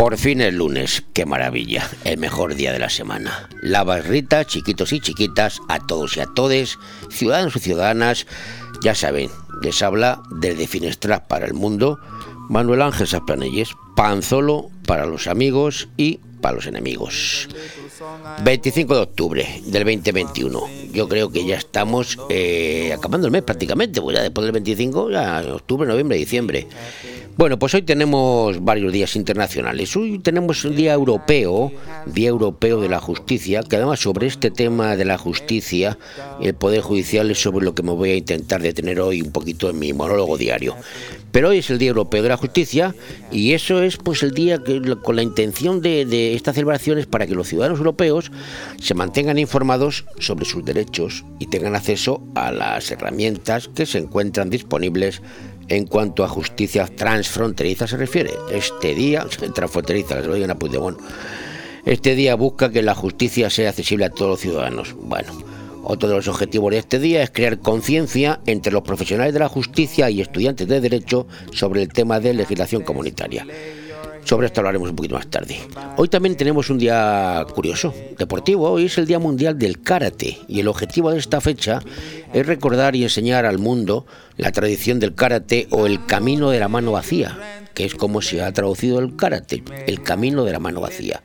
Por fin el lunes, qué maravilla, el mejor día de la semana. La barrita, chiquitos y chiquitas, a todos y a todes, ciudadanos y ciudadanas, ya saben, les habla desde Finestras para el mundo, Manuel Ángel Saplanelles, Panzolo para los amigos y para los enemigos. 25 de octubre del 2021. Yo creo que ya estamos eh, acabando el mes prácticamente, pues ya después del 25, ya octubre, noviembre, diciembre. Bueno, pues hoy tenemos varios días internacionales. Hoy tenemos un día europeo, Día Europeo de la Justicia, que además sobre este tema de la justicia, el Poder Judicial es sobre lo que me voy a intentar detener hoy un poquito en mi monólogo diario. Pero hoy es el Día Europeo de la Justicia y eso es pues el día que con la intención de, de estas celebraciones para que los ciudadanos europeos se mantengan informados sobre sus derechos y tengan acceso a las herramientas que se encuentran disponibles en cuanto a justicia transfronteriza se refiere. Este día, transfronteriza, lo digan a este día busca que la justicia sea accesible a todos los ciudadanos. Bueno, otro de los objetivos de este día es crear conciencia entre los profesionales de la justicia y estudiantes de derecho sobre el tema de legislación comunitaria. Sobre esto hablaremos un poquito más tarde. Hoy también tenemos un día curioso, deportivo. Hoy es el Día Mundial del Karate y el objetivo de esta fecha es recordar y enseñar al mundo la tradición del karate o el camino de la mano vacía, que es como se ha traducido el karate, el camino de la mano vacía.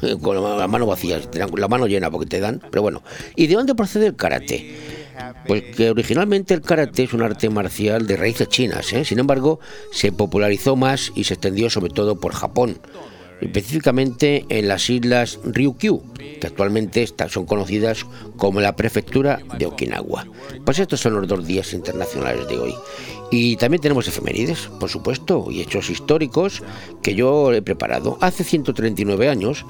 Con la mano vacía, la mano llena porque te dan, pero bueno. ¿Y de dónde procede el karate? Pues que originalmente el karate es un arte marcial de raíces chinas, ¿eh? sin embargo se popularizó más y se extendió sobre todo por Japón, específicamente en las islas Ryukyu, que actualmente son conocidas como la prefectura de Okinawa. Pues estos son los dos días internacionales de hoy. Y también tenemos efemérides, por supuesto, y hechos históricos que yo he preparado. Hace 139 años,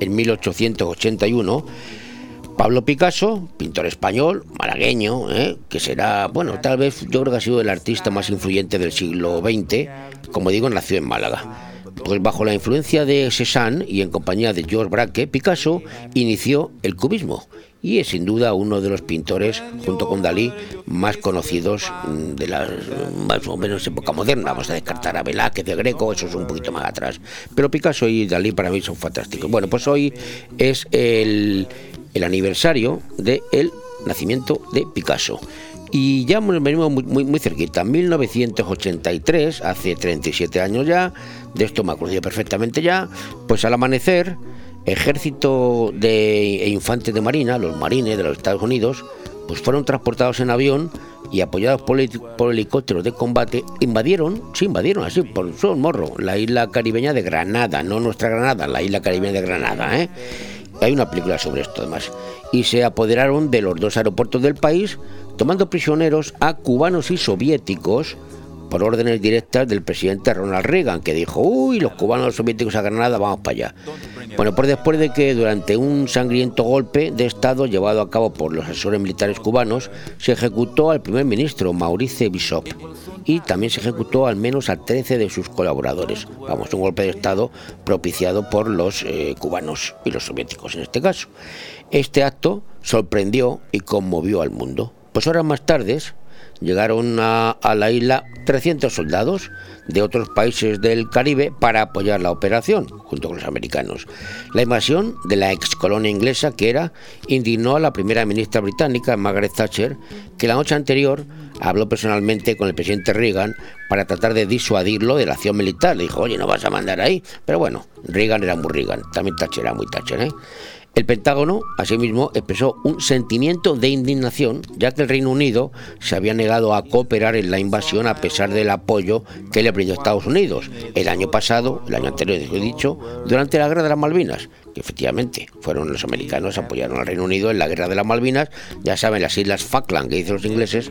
en 1881, Pablo Picasso, pintor español, malagueño, ¿eh? que será, bueno, tal vez yo ha sido el artista más influyente del siglo XX, como digo, nació en Málaga. Pues bajo la influencia de Cézanne y en compañía de George Braque, Picasso inició el cubismo y es sin duda uno de los pintores, junto con Dalí, más conocidos mm, de la más o menos época moderna. Vamos a descartar a Velázquez, de Greco, eso es un poquito más atrás. Pero Picasso y Dalí para mí son fantásticos. Bueno, pues hoy es el, el aniversario del nacimiento de Picasso. Y ya venimos muy, muy, muy cerquita, 1983, hace 37 años ya, de esto me acuerdo perfectamente ya, pues al amanecer, ejército de, e infantes de marina, los marines de los Estados Unidos, pues fueron transportados en avión y apoyados por, helicópteros de combate, invadieron, sí, invadieron así, por su morro, la isla caribeña de Granada, no nuestra Granada, la isla caribeña de Granada, ¿eh? Hay una película sobre esto además. Y se apoderaron de los dos aeropuertos del país, tomando prisioneros a cubanos y soviéticos por órdenes directas del presidente Ronald Reagan, que dijo, uy, los cubanos soviéticos a Granada, vamos para allá. Bueno, pues después de que durante un sangriento golpe de Estado llevado a cabo por los asesores militares cubanos, se ejecutó al primer ministro Maurice Bishop y también se ejecutó al menos a 13 de sus colaboradores. Vamos, un golpe de Estado propiciado por los eh, cubanos y los soviéticos en este caso. Este acto sorprendió y conmovió al mundo. Pues horas más tarde, llegaron a, la isla 300 soldados de otros países del Caribe para apoyar la operación, junto con los americanos. La invasión de la ex colonia inglesa, que era, indignó a la primera ministra británica, Margaret Thatcher, que la noche anterior habló personalmente con el presidente Reagan para tratar de disuadirlo de la acción militar. Le dijo, oye, no vas a mandar ahí. Pero bueno, Reagan era muy Reagan, también Thatcher era muy Thatcher, ¿eh? El Pentágono, asimismo, expresó un sentimiento de indignación, ya que el Reino Unido se había negado a cooperar en la invasión a pesar del apoyo que le brindó Estados Unidos. El año pasado, el año anterior, he dicho, durante la guerra de las Malvinas, que efectivamente fueron los americanos apoyaron al Reino Unido en la guerra de las Malvinas, ya saben, las islas Falkland que dicen los ingleses,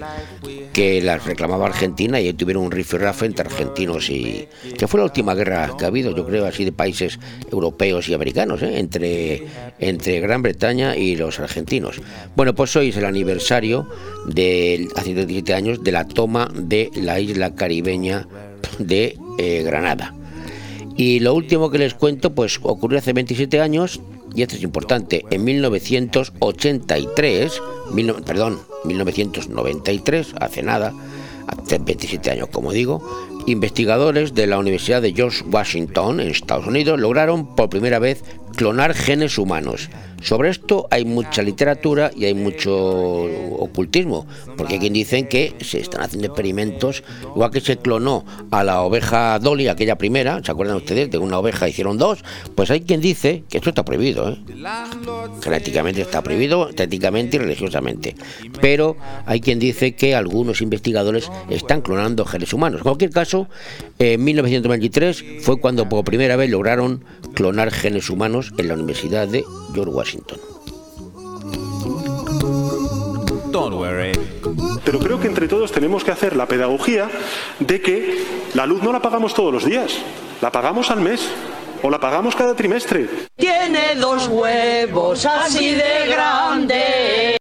que las reclamaba Argentina y tuvieron un rifirrafe entre argentinos y... que fue la última guerra que ha habido, yo creo, así de países europeos y americanos, ¿eh? entre, entre Gran Bretaña y los argentinos. Bueno, pues hoy es el aniversario de, hace 17 años, de la toma de la isla caribeña de eh, Granada. Y lo último que les cuento, pues ocurrió hace 27 años, y esto es importante, en 1983, perdón, 1993, hace nada, hace 27 años como digo, investigadores de la Universidad de George Washington en Estados Unidos lograron por primera vez clonar genes humanos. Sobre esto hay mucha literatura y hay mucho ocultismo, porque hay quien dicen que se están haciendo experimentos, igual que se clonó a la oveja Dolly, aquella primera, ¿se acuerdan ustedes? De una oveja hicieron dos, pues hay quien dice que esto está prohibido, ¿eh? genéticamente está prohibido, estéticamente y religiosamente, pero hay quien dice que algunos investigadores están clonando genes humanos. En cualquier caso, en 1923 fue cuando por primera vez lograron clonar genes humanos en la Universidad de George Washington. Pero creo que entre todos tenemos que hacer la pedagogía de que la luz no la pagamos todos los días, la pagamos al mes o la pagamos cada trimestre. Tiene dos huevos así de grandes.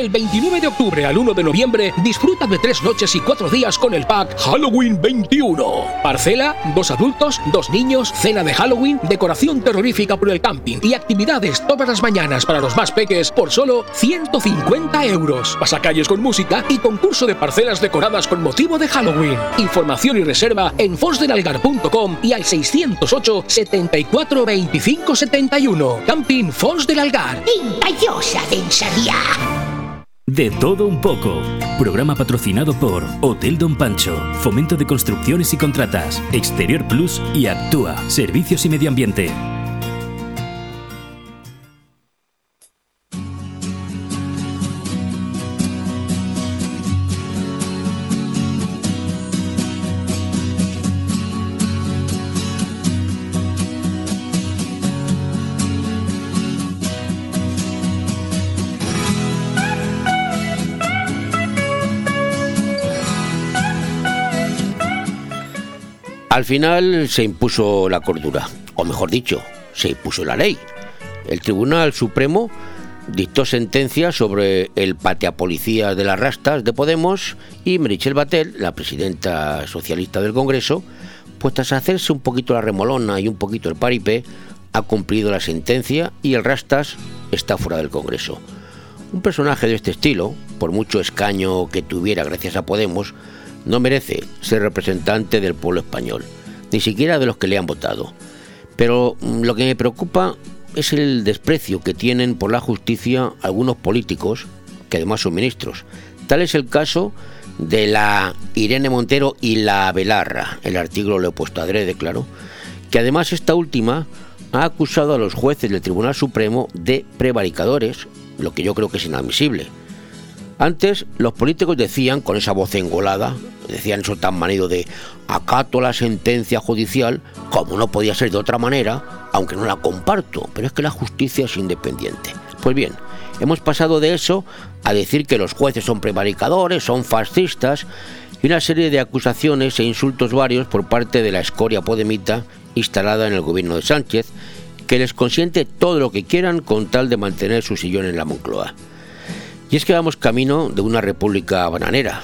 Del 29 de octubre al 1 de noviembre, disfruta de tres noches y cuatro días con el pack Halloween 21. Parcela, dos adultos, dos niños, cena de Halloween, decoración terrorífica por el camping y actividades todas las mañanas para los más peques por solo 150 euros. Pasacalles con música y concurso de parcelas decoradas con motivo de Halloween. Información y reserva en fonsdelalgar.com y al 608 74 25 71. Camping Fons del Algar. Intallosa densaría. De todo un poco. Programa patrocinado por Hotel Don Pancho, Fomento de Construcciones y Contratas, Exterior Plus y Actúa, Servicios y Medio Ambiente. Al final se impuso la cordura, o mejor dicho, se impuso la ley. El Tribunal Supremo dictó sentencia sobre el pateapolicía de las rastas de Podemos y Merichel Batel, la presidenta socialista del Congreso, pues tras hacerse un poquito la remolona y un poquito el paripé, ha cumplido la sentencia y el rastas está fuera del Congreso. Un personaje de este estilo, por mucho escaño que tuviera gracias a Podemos, no merece ser representante del pueblo español, ni siquiera de los que le han votado. Pero mm, lo que me preocupa es el desprecio que tienen por la justicia algunos políticos, que además son ministros. Tal es el caso de la Irene Montero y la Belarra, el artículo lo he puesto adrede, claro, que además esta última ha acusado a los jueces del Tribunal Supremo de prevaricadores, lo que yo creo que es inadmisible. Antes los políticos decían, con esa voz engolada, decían eso tan manido de acato la sentencia judicial, como no podía ser de otra manera, aunque no la comparto, pero es que la justicia es independiente. Pues bien, hemos pasado de eso a decir que los jueces son prevaricadores, son fascistas, y una serie de acusaciones e insultos varios por parte de la escoria podemita instalada en el gobierno de Sánchez, que les consiente todo lo que quieran con tal de mantener su sillón en la Moncloa. Y es que vamos camino de una república bananera.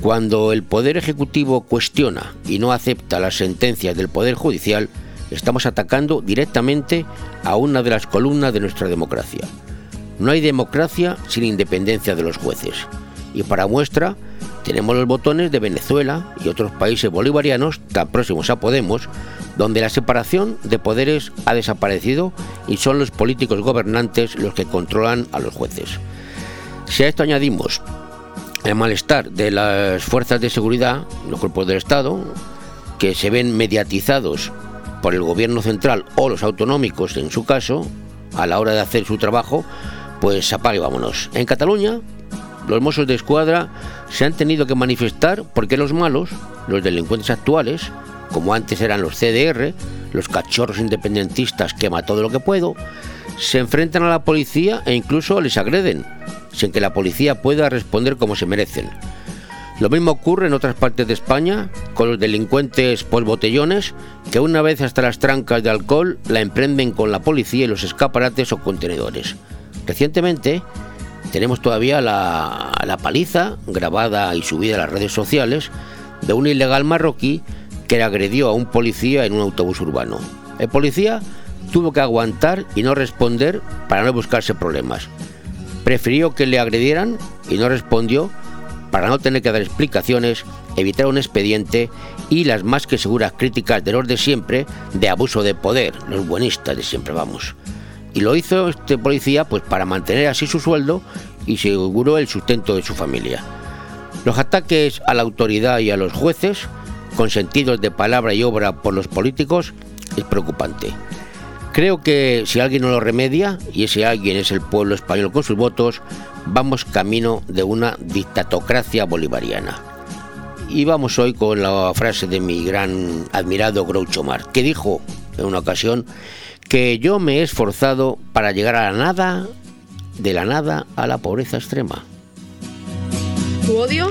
Cuando el Poder Ejecutivo cuestiona y no acepta las sentencias del Poder Judicial, estamos atacando directamente a una de las columnas de nuestra democracia. No hay democracia sin independencia de los jueces. Y para muestra, tenemos los botones de Venezuela y otros países bolivarianos tan próximos a Podemos, donde la separación de poderes ha desaparecido y son los políticos gobernantes los que controlan a los jueces. Si a esto añadimos el malestar de las fuerzas de seguridad, los cuerpos del Estado, que se ven mediatizados por el gobierno central o los autonómicos en su caso, a la hora de hacer su trabajo, pues apague vámonos. En Cataluña, los mozos de escuadra se han tenido que manifestar porque los malos, los delincuentes actuales, como antes eran los CDR, los cachorros independentistas que todo lo que puedo, se enfrentan a la policía e incluso les agreden, sin que la policía pueda responder como se merecen. Lo mismo ocurre en otras partes de España con los delincuentes por botellones que una vez hasta las trancas de alcohol la emprenden con la policía y los escaparates o contenedores. Recientemente tenemos todavía la, la paliza grabada y subida a las redes sociales de un ilegal marroquí que agredió a un policía en un autobús urbano. El policía tuvo que aguantar y no responder para no buscarse problemas. Prefirió que le agredieran y no respondió para no tener que dar explicaciones, evitar un expediente y las más que seguras críticas de los de siempre de abuso de poder, los buenistas de siempre vamos. Y lo hizo este policía pues para mantener así su sueldo y seguro el sustento de su familia. Los ataques a la autoridad y a los jueces, consentidos de palabra y obra por los políticos, es preocupante. Creo que si alguien no lo remedia, y ese alguien es el pueblo español con sus votos, vamos camino de una dictatocracia bolivariana. Y vamos hoy con la frase de mi gran admirado Groucho Marx, que dijo en una ocasión que yo me he esforzado para llegar a la nada, de la nada a la pobreza extrema. Tu odio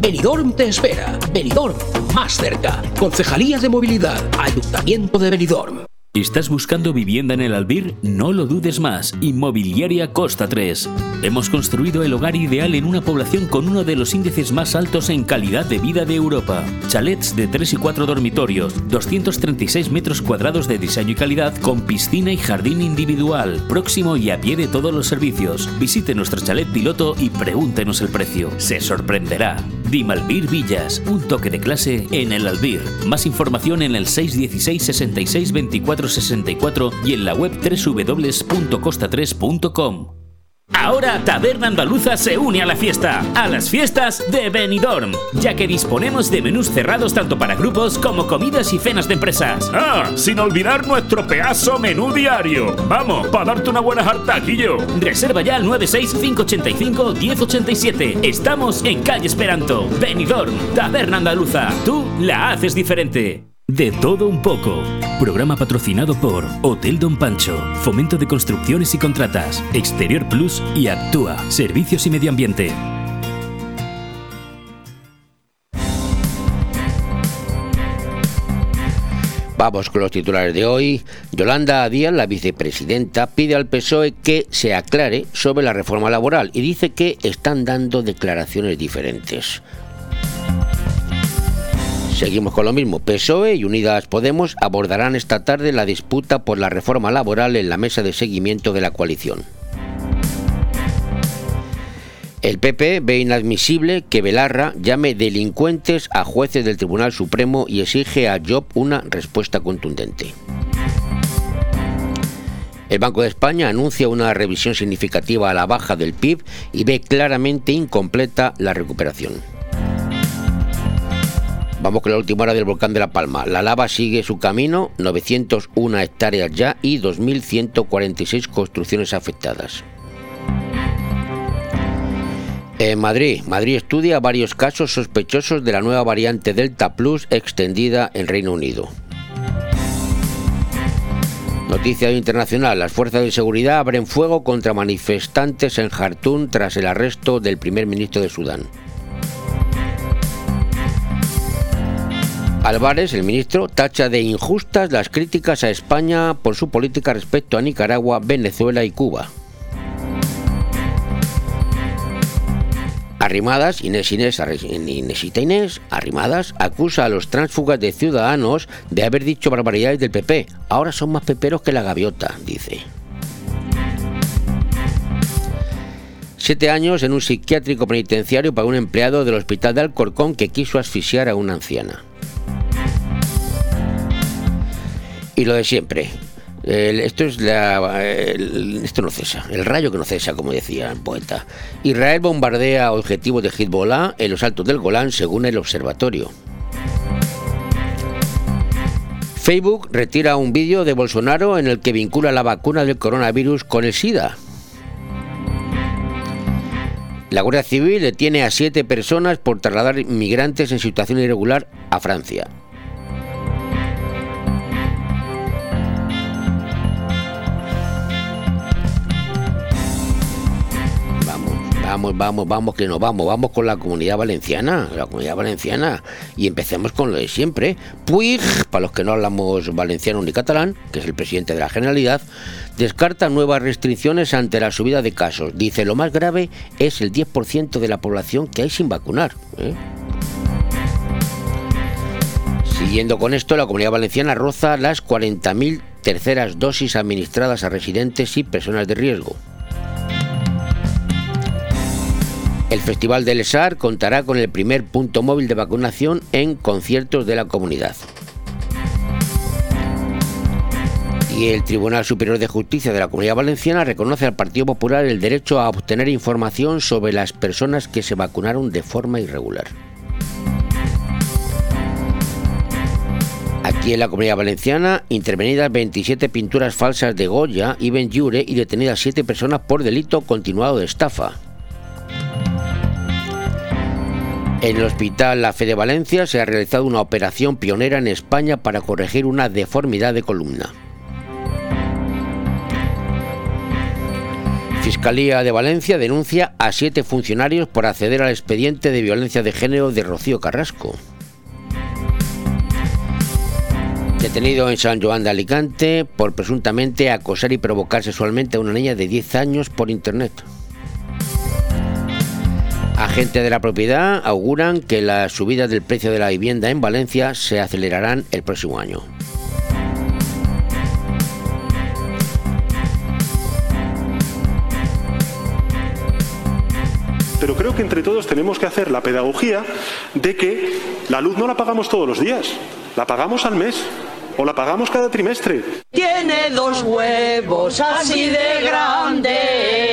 Benidorm te espera. Benidorm, más cerca. Concejalía de Movilidad, Ayuntamiento de Benidorm. ¿Estás buscando vivienda en el Albir? No lo dudes más. Inmobiliaria Costa 3. Hemos construido el hogar ideal en una población con uno de los índices más altos en calidad de vida de Europa. Chalets de 3 y 4 dormitorios, 236 metros cuadrados de diseño y calidad con piscina y jardín individual, próximo y a pie de todos los servicios. Visite nuestro chalet piloto y pregúntenos el precio. Se sorprenderá. Dimalbir Villas, un toque de clase en el Albir. Más información en el 616 66 24 64 y en la web www.costa3.com. Ahora Taberna Andaluza se une a la fiesta, a las fiestas de Benidorm, ya que disponemos de menús cerrados tanto para grupos como comidas y cenas de empresas. Ah, sin olvidar nuestro pedazo menú diario. Vamos, para darte una buena jartaquillo. Reserva ya al 96585-1087. Estamos en calle Esperanto. Benidorm, Taberna Andaluza. Tú la haces diferente. De todo un poco. Programa patrocinado por Hotel Don Pancho, Fomento de Construcciones y Contratas, Exterior Plus y Actúa, Servicios y Medio Ambiente. Vamos con los titulares de hoy. Yolanda Díaz, la vicepresidenta, pide al PSOE que se aclare sobre la reforma laboral y dice que están dando declaraciones diferentes. Seguimos con lo mismo. PSOE y Unidas Podemos abordarán esta tarde la disputa por la reforma laboral en la mesa de seguimiento de la coalición. El PP ve inadmisible que Belarra llame delincuentes a jueces del Tribunal Supremo y exige a Job una respuesta contundente. El Banco de España anuncia una revisión significativa a la baja del PIB y ve claramente incompleta la recuperación. Vamos con la última hora del volcán de La Palma. La lava sigue su camino, 901 hectáreas ya y 2.146 construcciones afectadas. En Madrid, Madrid estudia varios casos sospechosos de la nueva variante Delta Plus extendida en Reino Unido. Noticia internacional. Las fuerzas de seguridad abren fuego contra manifestantes en Jartún tras el arresto del primer ministro de Sudán. Álvarez, el ministro, tacha de injustas las críticas a España por su política respecto a Nicaragua, Venezuela y Cuba. Arrimadas, Inés Inés, Inésita Inés, Arrimadas, acusa a los tránsfugas de Ciudadanos de haber dicho barbaridades del PP. Ahora son más peperos que la gaviota, dice. Siete años en un psiquiátrico penitenciario para un empleado del hospital de Alcorcón que quiso asfixiar a una anciana. Y lo de siempre, esto es la, esto no cesa, el rayo que no cesa, como decía el poeta. Israel bombardea objetivos de Hezbollah en los altos del Golán, según el observatorio. Facebook retira un vídeo de Bolsonaro en el que vincula la vacuna del coronavirus con el SIDA. La Guardia Civil detiene a siete personas por trasladar inmigrantes en situación irregular a Francia. Vamos, vamos, vamos, que nos vamos, vamos con la comunidad valenciana, la comunidad valenciana. Y empecemos con lo de siempre. Puig, para los que no hablamos valenciano ni catalán, que es el presidente de la Generalidad, descarta nuevas restricciones ante la subida de casos. Dice, lo más grave es el 10% de la población que hay sin vacunar. ¿eh? Siguiendo con esto, la comunidad valenciana roza las 40.000 terceras dosis administradas a residentes y personas de riesgo. El Festival del ESAR contará con el primer punto móvil de vacunación en conciertos de la comunidad. Y el Tribunal Superior de Justicia de la Comunidad Valenciana reconoce al Partido Popular el derecho a obtener información sobre las personas que se vacunaron de forma irregular. Aquí en la Comunidad Valenciana, intervenidas 27 pinturas falsas de Goya y Benjure y detenidas 7 personas por delito continuado de estafa. En el Hospital La Fe de Valencia se ha realizado una operación pionera en España para corregir una deformidad de columna. Fiscalía de Valencia denuncia a siete funcionarios por acceder al expediente de violencia de género de Rocío Carrasco. Detenido en San Joan de Alicante por presuntamente acosar y provocar sexualmente a una niña de 10 años por internet. Agentes de la propiedad auguran que las subidas del precio de la vivienda en Valencia se acelerarán el próximo año. Pero creo que entre todos tenemos que hacer la pedagogía de que la luz no la pagamos todos los días, la pagamos al mes o la pagamos cada trimestre. Tiene dos huevos así de grandes.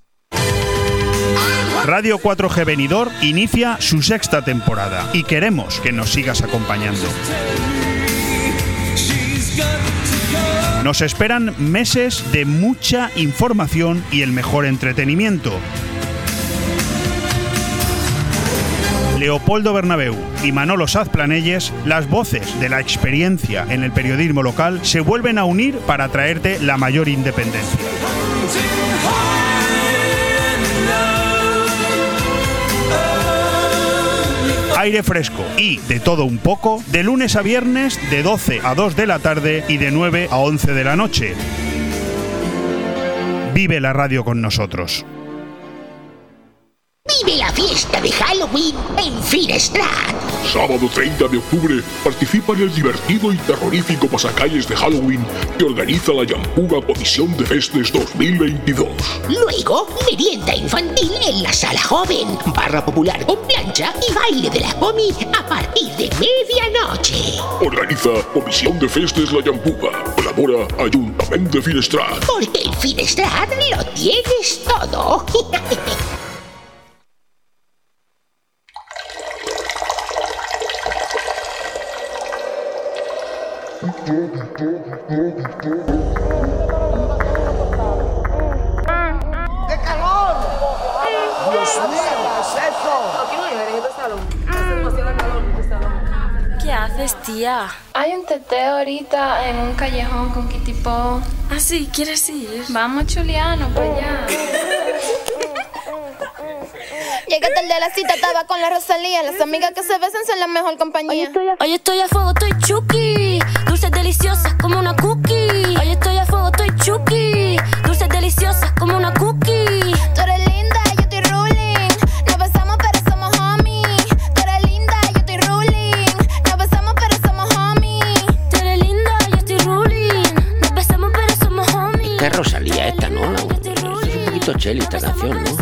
Radio 4G Venidor inicia su sexta temporada y queremos que nos sigas acompañando. Nos esperan meses de mucha información y el mejor entretenimiento. Leopoldo Bernabeu y Manolo Saz Planelles, las voces de la experiencia en el periodismo local, se vuelven a unir para traerte la mayor independencia. Aire fresco y de todo un poco de lunes a viernes de 12 a 2 de la tarde y de 9 a 11 de la noche. Vive la radio con nosotros. Vive la fiesta de Halloween en Finestrat Sábado 30 de octubre participa en el divertido y terrorífico pasacalles de Halloween que organiza la Yampuga Comisión de Festes 2022. Luego, merienda infantil en la sala joven, barra popular con plancha y baile de la comi a partir de medianoche. Organiza Comisión de Festes La Yampuga. Colabora Ayuntamiento de Finestrat. Porque en Finestrat lo tienes todo. ¡Qué calor! ¡Dios mío! ¿Qué es eso? ¿Qué haces, tía? Hay un teteo ahorita en un callejón con Kitty Así, ¿Ah, ¿quieres ir? Vamos, Juliano, para allá. Llegué tarde a la cita, estaba con la Rosalía. Las amigas que se besan son la mejor compañía. Hoy estoy a fuego, estoy chuki. Dulces deliciosas como una cookie. Hoy estoy a fuego, estoy chuki. Dulces deliciosas como una cookie. Tú eres linda, yo estoy ruling. Nos besamos, pero somos homies. Tú eres linda, yo estoy ruling. Nos besamos, pero somos homies. Tú eres linda, yo estoy ruling. Nos besamos, pero somos homies. Esta es Rosalía, esta, ¿no? La- Es un poquito cheli esta canción, ¿no?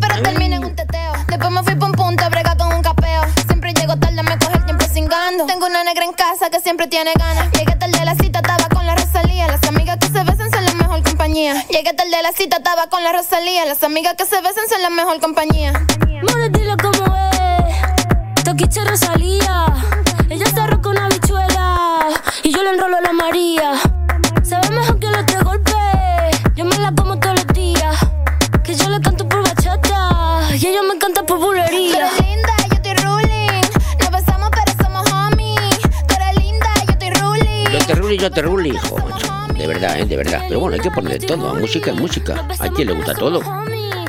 Pero terminé en un teteo. Después me fui pa' un punto a bregar con un capeo. Siempre llego tarde, me coge el tiempo cingando. Tengo una negra en casa que siempre tiene ganas. Llegué tarde a la cita, estaba con la Rosalía. Las amigas que se besan son la mejor compañía. Llegué tarde a la cita, estaba con la Rosalía. Las amigas que se besan son la mejor compañía. More, dile cómo es. Toquiche Rosalía. Ella se arroja una bichuela. Y yo le enrolo a la María. Se ve mejor que Yo te hijo. De verdad, ¿eh? De verdad. Pero bueno, hay que poner de todo. Música es música. A quien le gusta todo. A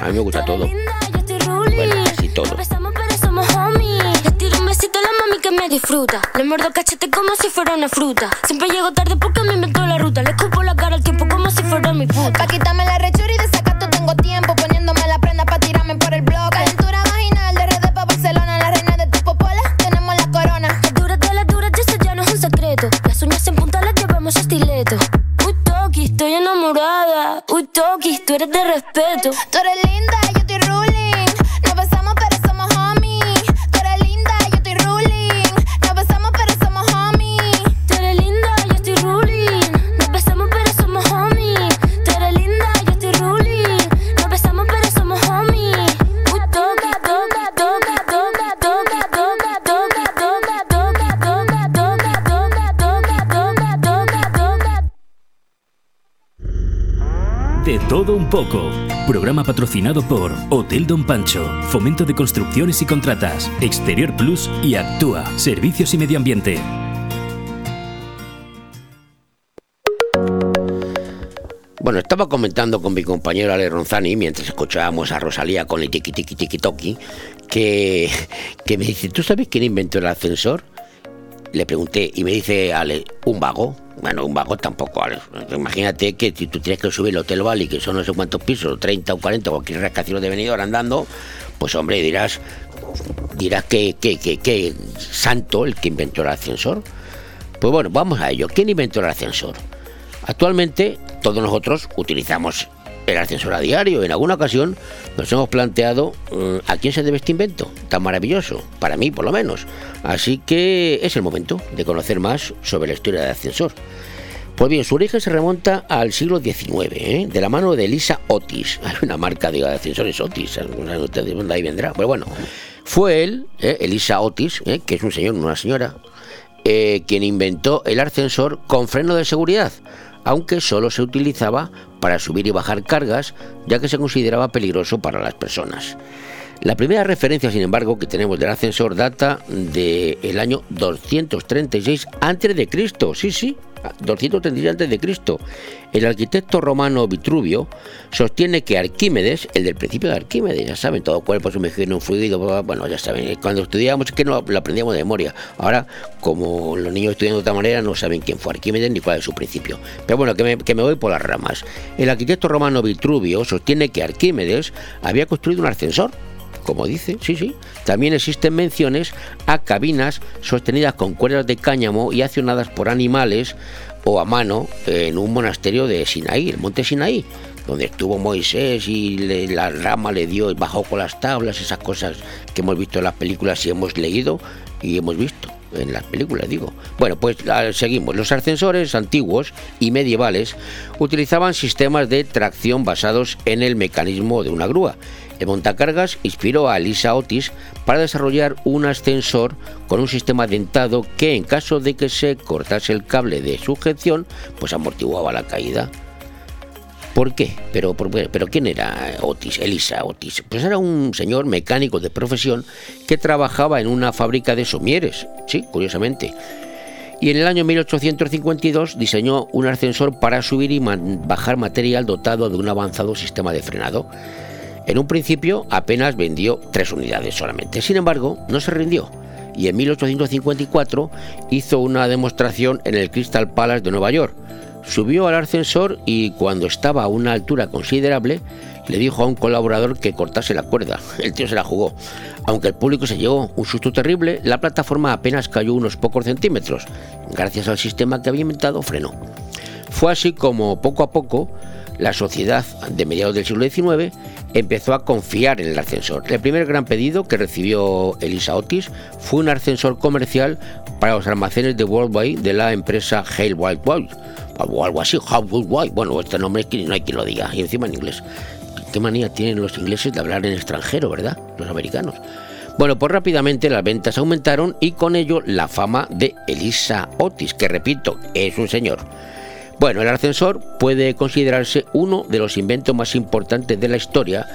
mí me gusta todo. Bueno, casi todo. Pero somos homies. Le tiro un besito a la mami que me disfruta. Le muerdo cachete como si fuera una fruta. Siempre llego tarde porque me inventó la ruta. Le escupo la cara al tiempo como si fuera mi puta. Pa' quitarme la rechura y Uy, Toki, tú eres de respeto. Tú eres linda, yo estoy ruling. Un poco. Programa patrocinado por Hotel Don Pancho, Fomento de Construcciones y Contratas, Exterior Plus y Actúa, Servicios y Medio Ambiente. Bueno, estaba comentando con mi compañero Ale Ronzani mientras escuchábamos a Rosalía con el tiki tiki tiki toki que, que me dice, ¿tú sabes quién inventó el ascensor? Le pregunté y me dice Ale, un vago. Bueno, un vago tampoco. Imagínate que si tú tienes que subir el Hotel Bali, que son no sé cuántos pisos, 30 o 40, o cualquier rascacielos de venidor andando, pues hombre, dirás, dirás que, que, que, que santo el que inventó el ascensor. Pues bueno, vamos a ello. ¿Quién inventó el ascensor? Actualmente todos nosotros utilizamos el ascensor a diario. En alguna ocasión nos hemos planteado mm, a quién se debe este invento tan maravilloso, para mí por lo menos. Así que es el momento de conocer más sobre la historia del ascensor. Pues bien, su origen se remonta al siglo XIX, ¿eh? de la mano de Elisa Otis. Hay una marca de ascensores Otis, de ahí vendrá. Pero bueno, fue él, ¿eh? Elisa Otis, ¿eh? que es un señor, una señora, eh, quien inventó el ascensor con freno de seguridad, aunque solo se utilizaba para subir y bajar cargas, ya que se consideraba peligroso para las personas. La primera referencia, sin embargo, que tenemos del ascensor data del año 236 a.C. Sí, sí, 236 a.C. El arquitecto romano Vitruvio sostiene que Arquímedes, el del principio de Arquímedes, ya saben, todo cuerpo sumergido en un fluido, bueno, ya saben, cuando estudiábamos es que no lo aprendíamos de memoria. Ahora, como los niños estudian de otra manera, no saben quién fue Arquímedes ni cuál es su principio. Pero bueno, que me, que me voy por las ramas. El arquitecto romano Vitruvio sostiene que Arquímedes había construido un ascensor como dice, sí, sí. También existen menciones a cabinas sostenidas con cuerdas de cáñamo y accionadas por animales o a mano en un monasterio de Sinaí, el monte Sinaí, donde estuvo Moisés y la rama le dio, bajó con las tablas, esas cosas que hemos visto en las películas y hemos leído y hemos visto en las películas, digo. Bueno, pues ah, seguimos. Los ascensores antiguos y medievales utilizaban sistemas de tracción basados en el mecanismo de una grúa. El montacargas inspiró a Lisa Otis para desarrollar un ascensor con un sistema dentado que en caso de que se cortase el cable de sujeción, pues amortiguaba la caída. ¿Por qué? Pero, pero ¿quién era Otis? Elisa Otis. Pues era un señor mecánico de profesión que trabajaba en una fábrica de somieres, sí, curiosamente. Y en el año 1852 diseñó un ascensor para subir y bajar material dotado de un avanzado sistema de frenado. En un principio apenas vendió tres unidades solamente. Sin embargo, no se rindió y en 1854 hizo una demostración en el Crystal Palace de Nueva York. Subió al ascensor y cuando estaba a una altura considerable le dijo a un colaborador que cortase la cuerda. El tío se la jugó. Aunque el público se llevó un susto terrible, la plataforma apenas cayó unos pocos centímetros. Gracias al sistema que había inventado, frenó. Fue así como poco a poco la sociedad de mediados del siglo XIX empezó a confiar en el ascensor. El primer gran pedido que recibió Elisa Otis fue un ascensor comercial para los almacenes de Worldwide de la empresa Hale White White o algo así, White. Bueno, este nombre no hay quien lo diga y encima en inglés. Qué manía tienen los ingleses de hablar en extranjero, ¿verdad? Los americanos. Bueno, pues rápidamente las ventas aumentaron y con ello la fama de Elisa Otis, que repito, es un señor. Bueno, el ascensor puede considerarse uno de los inventos más importantes de la historia,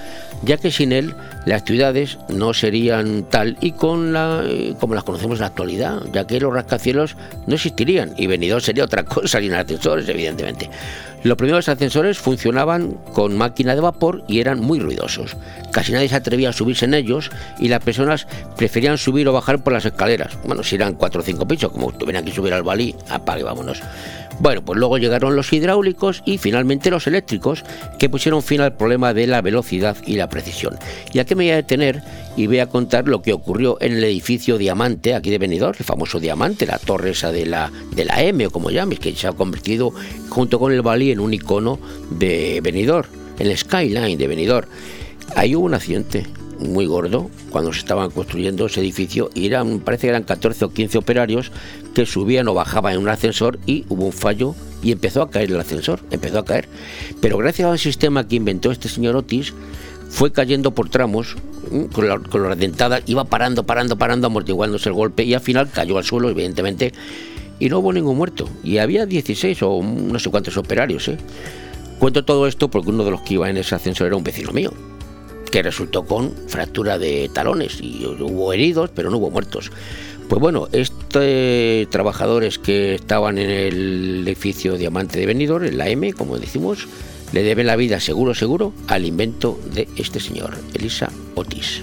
ya que sin él las ciudades no serían tal y con la, eh, como las conocemos en la actualidad, ya que los rascacielos no existirían y Benidorm sería otra cosa sin ascensores, evidentemente. Los primeros ascensores funcionaban con máquina de vapor y eran muy ruidosos. Casi nadie se atrevía a subirse en ellos y las personas preferían subir o bajar por las escaleras. Bueno, si eran cuatro o cinco pisos, como tuvieran que subir al balí, apague, vámonos. Bueno, pues luego llegaron los hidráulicos y finalmente los eléctricos que pusieron fin al problema de la velocidad y la precisión. Y aquí me voy a detener y voy a contar lo que ocurrió en el edificio Diamante, aquí de Benidorm, el famoso Diamante, la torre esa de la, de la M o como llames, que se ha convertido junto con el Bali en un icono de Benidorm, el skyline de Benidorm. Ahí hubo un accidente muy gordo cuando se estaban construyendo ese edificio y eran, parece que eran 14 o 15 operarios que subían o bajaban en un ascensor y hubo un fallo y empezó a caer el ascensor, empezó a caer. Pero gracias al sistema que inventó este señor Otis, fue cayendo por tramos, con la, con la dentada, iba parando, parando, parando, amortiguándose el golpe y al final cayó al suelo, evidentemente, y no hubo ningún muerto. Y había 16 o no sé cuántos operarios. ¿eh? Cuento todo esto porque uno de los que iba en ese ascensor era un vecino mío que resultó con fractura de talones y hubo heridos, pero no hubo muertos. Pues bueno, estos trabajadores que estaban en el edificio Diamante de Benidorm, en la M, como decimos, le deben la vida seguro, seguro al invento de este señor, Elisa Otis.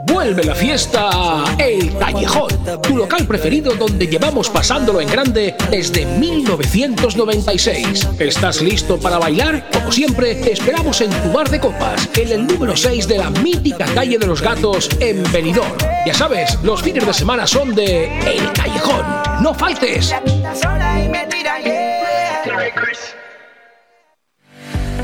Vuelve la fiesta El Callejón, tu local preferido donde llevamos pasándolo en grande desde 1996. ¿Estás listo para bailar? Como siempre, te esperamos en tu bar de copas, en el número 6 de la mítica calle de los gatos en Benidorm. Ya sabes, los fines de semana son de El Callejón. ¡No faltes!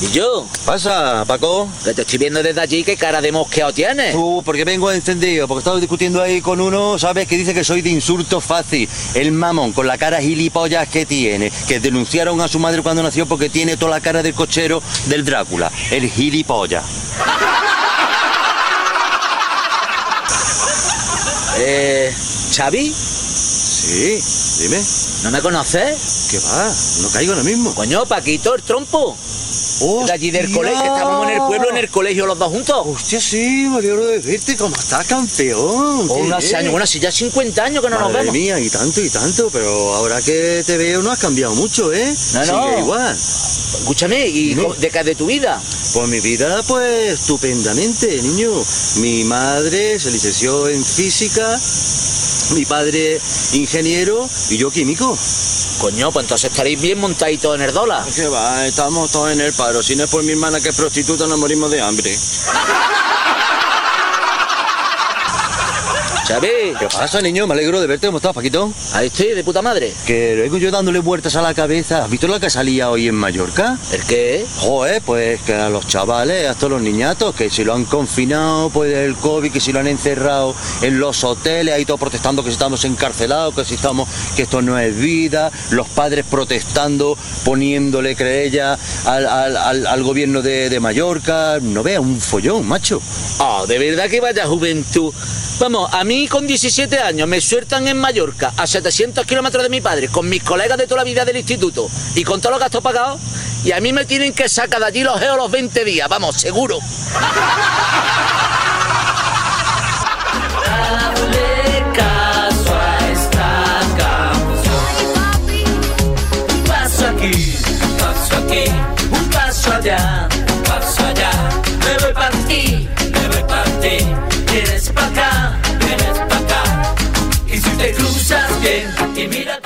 ¿Y yo? Pasa, Paco. Que te estoy viendo desde allí, ¿qué cara de mosqueado tienes? Uh, porque vengo encendido, porque estaba discutiendo ahí con uno, ¿sabes? Que dice que soy de insulto fácil. El mamón, con la cara gilipollas que tiene, que denunciaron a su madre cuando nació porque tiene toda la cara del cochero del Drácula. El gilipollas. Eh. ¿Xavi? Sí, dime. ¿No me conoces? ¿Qué va? No caigo ahora mismo. Coño, Paquito, el trompo. De allí del colegio, estábamos en el pueblo, en el colegio los dos juntos. Hostia, sí, me alegro de verte. ¿Cómo estás, campeón? Oh, unos años, bueno, si ya 50 años que no nos vemos. mía, y tanto y tanto, pero ahora que te veo no has cambiado mucho, ¿eh? No, Sigue no. igual. Escúchame, ¿y de qué de tu vida? Pues mi vida, pues estupendamente, niño. Mi madre se licenció en física, mi padre ingeniero y yo químico. Coño, pues entonces estaréis bien montaditos en el dólar. ¿Qué va? Estamos todos en el paro. Si no es por mi hermana que es prostituta, nos morimos de hambre. Xavi. ¿Qué pasa, niño? Me alegro de verte. ¿Cómo estás, Paquito? Ahí estoy, de puta madre. Que luego yo dándole vueltas a la cabeza. ¿Has visto la que salía hoy en Mallorca? ¿El qué? Joder, pues que a los chavales, a todos los niñatos, que si lo han confinado, pues del COVID, que si lo han encerrado en los hoteles, ahí todos protestando que si estamos encarcelados, que si estamos, que esto no es vida, los padres protestando, poniéndole creella al, al- al- al gobierno de, de Mallorca. No veas, un follón, macho. Ah, de verdad que vaya juventud. Vamos, a mí con 17 años me sueltan en Mallorca a 700 kilómetros de mi padre, con mis colegas de toda la vida del instituto y con todos los gastos pagados, y a mí me tienen que sacar de allí los geos los 20 días, vamos, seguro. Hazle caso a esta canción. Un paso aquí, un paso aquí, un paso allá, bien y mira.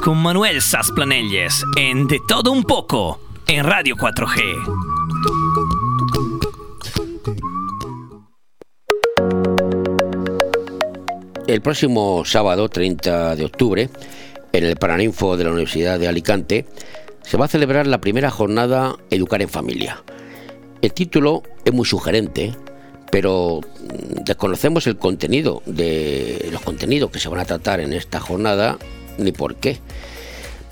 Con Manuel Sasplanelles en De Todo Un Poco en Radio 4G. El próximo sábado 30 de octubre, en el Paraninfo de la Universidad de Alicante, se va a celebrar la primera jornada Educar en Familia. El título es muy sugerente, pero mm, desconocemos el contenido de los contenidos que se van a tratar en esta jornada ni por qué.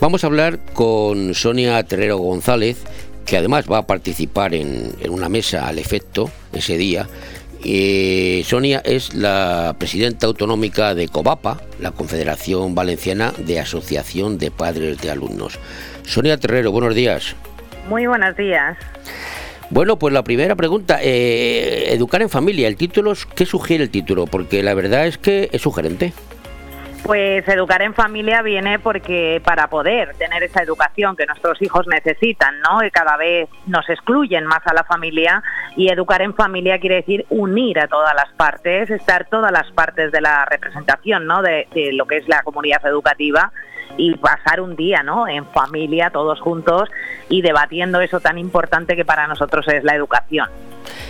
Vamos a hablar con Sonia Terrero González, que además va a participar en, en una mesa al efecto ese día. Eh, Sonia es la presidenta autonómica de COVAPA, la Confederación Valenciana de Asociación de Padres de Alumnos. Sonia Terrero, buenos días. Muy buenos días. Bueno, pues la primera pregunta, eh, educar en familia, el título, ¿qué sugiere el título? Porque la verdad es que es sugerente. Pues educar en familia viene porque para poder tener esa educación que nuestros hijos necesitan, ¿no? Y cada vez nos excluyen más a la familia y educar en familia quiere decir unir a todas las partes, estar todas las partes de la representación, ¿no? De, lo que es la comunidad educativa y pasar un día, ¿no? En familia, todos juntos y debatiendo eso tan importante que para nosotros es la educación.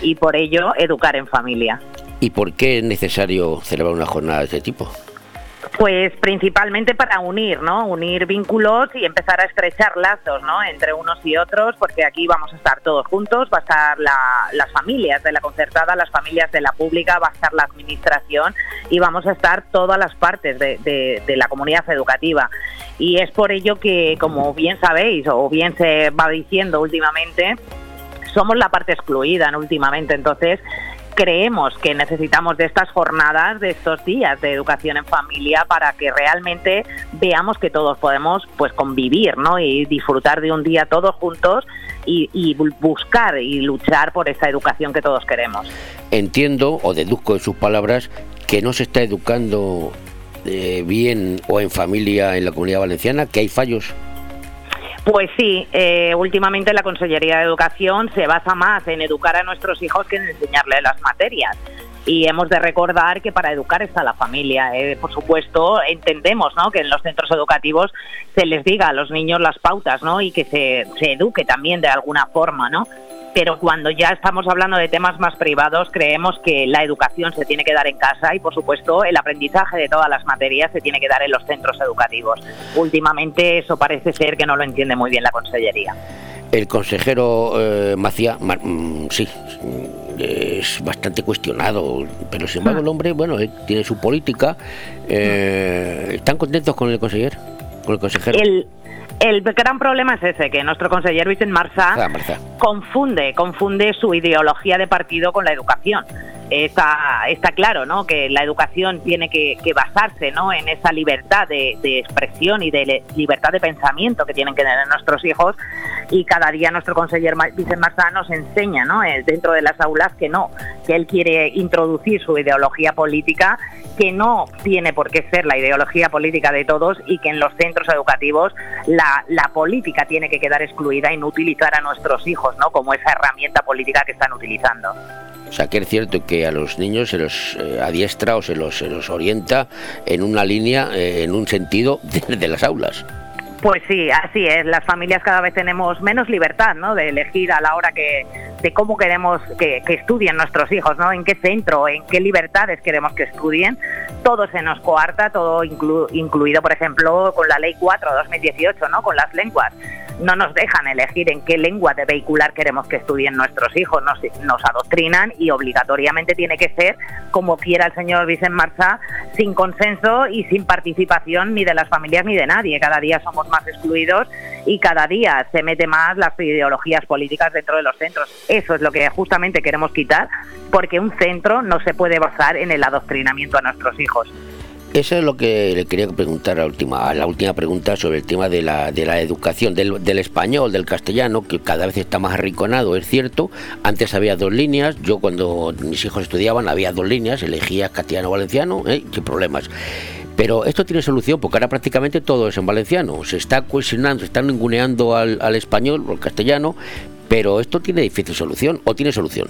Y por ello, educar en familia. ¿Y por qué es necesario celebrar una jornada de este tipo? Pues principalmente para unir, ¿no? Unir vínculos y empezar a estrechar lazos, ¿no? Entre unos y otros, porque aquí vamos a estar todos juntos, va a estar la- las familias de la concertada, las familias de la pública, va a estar la administración y vamos a estar todas las partes de, la comunidad educativa. Y es por ello que, como bien sabéis, o bien se va diciendo últimamente, somos la parte excluida ¿no? últimamente. Entonces, creemos que necesitamos de estas jornadas, de estos días de educación en familia para que realmente veamos que todos podemos pues convivir ¿no? y disfrutar de un día todos juntos y, y bu- buscar y luchar por esa educación que todos queremos. Entiendo o deduzco de sus palabras que no se está educando eh, bien o en familia en la comunidad valenciana, que hay fallos. Pues sí, eh, últimamente la Consellería de Educación se basa más en educar a nuestros hijos que en enseñarles las materias. Y hemos de recordar que para educar está la familia. Eh, por supuesto, entendemos ¿no? que en los centros educativos se les diga a los niños las pautas ¿no? y que se, se eduque también de alguna forma. ¿no? Pero cuando ya estamos hablando de temas más privados, creemos que la educación se tiene que dar en casa y, por supuesto, el aprendizaje de todas las materias se tiene que dar en los centros educativos. Últimamente eso parece ser que no lo entiende muy bien la Consellería. El consejero eh, Macía, Ma- mm, sí, mm, es bastante cuestionado, pero sin embargo el hombre, bueno, él tiene su política. Eh, ¿Están contentos con el consejero? Con el consejero. El, el gran problema es ese, que nuestro consejero Vicente Marsá Ah, confunde, confunde su ideología de partido con la educación. Está, claro que la educación tiene que, basarse en esa libertad de, expresión y de libertad de pensamiento que tienen que tener nuestros hijos. Y cada día nuestro consejero Vicente Marsá nos enseña eh, dentro de las aulas que no, que él quiere introducir su ideología política que no tiene por qué ser la ideología política de todos y que en los centros educativos la, política tiene que quedar excluida y no utilizar a nuestros hijos como esa herramienta política que están utilizando. O sea, que es cierto que a los niños se los eh, adiestra o se los, se los orienta en una línea, eh, en un sentido desde las aulas. Pues sí, así es. Las familias cada vez tenemos menos libertad, ¿no? De elegir a la hora que de cómo queremos que, estudien nuestros hijos, ¿no? En qué centro, en qué libertades queremos que estudien. Todo se nos coarta, todo inclu- incluido, por ejemplo, con la Ley 4 2018, ¿no? Con las lenguas. No nos dejan elegir en qué lengua de vehicular queremos que estudien nuestros hijos. Nos, nos adoctrinan y obligatoriamente tiene que ser como quiera el señor Vicente sin consenso y sin participación ni de las familias ni de nadie. Cada día somos más excluidos y cada día se mete más las ideologías políticas dentro de los centros. Eso es lo que justamente queremos quitar, porque un centro no se puede basar en el adoctrinamiento a nuestros hijos. Eso es lo que le quería preguntar a la última, a la última pregunta sobre el tema de la, de la educación, del, del español, del castellano, que cada vez está más arrinconado, es cierto. Antes había dos líneas, yo cuando mis hijos estudiaban había dos líneas, elegías castellano o valenciano, ¿eh? sin problemas. Pero esto tiene solución porque ahora prácticamente todo es en valenciano. Se está cuestionando, se está ninguneando al, al español o al castellano, pero esto tiene difícil solución o tiene solución.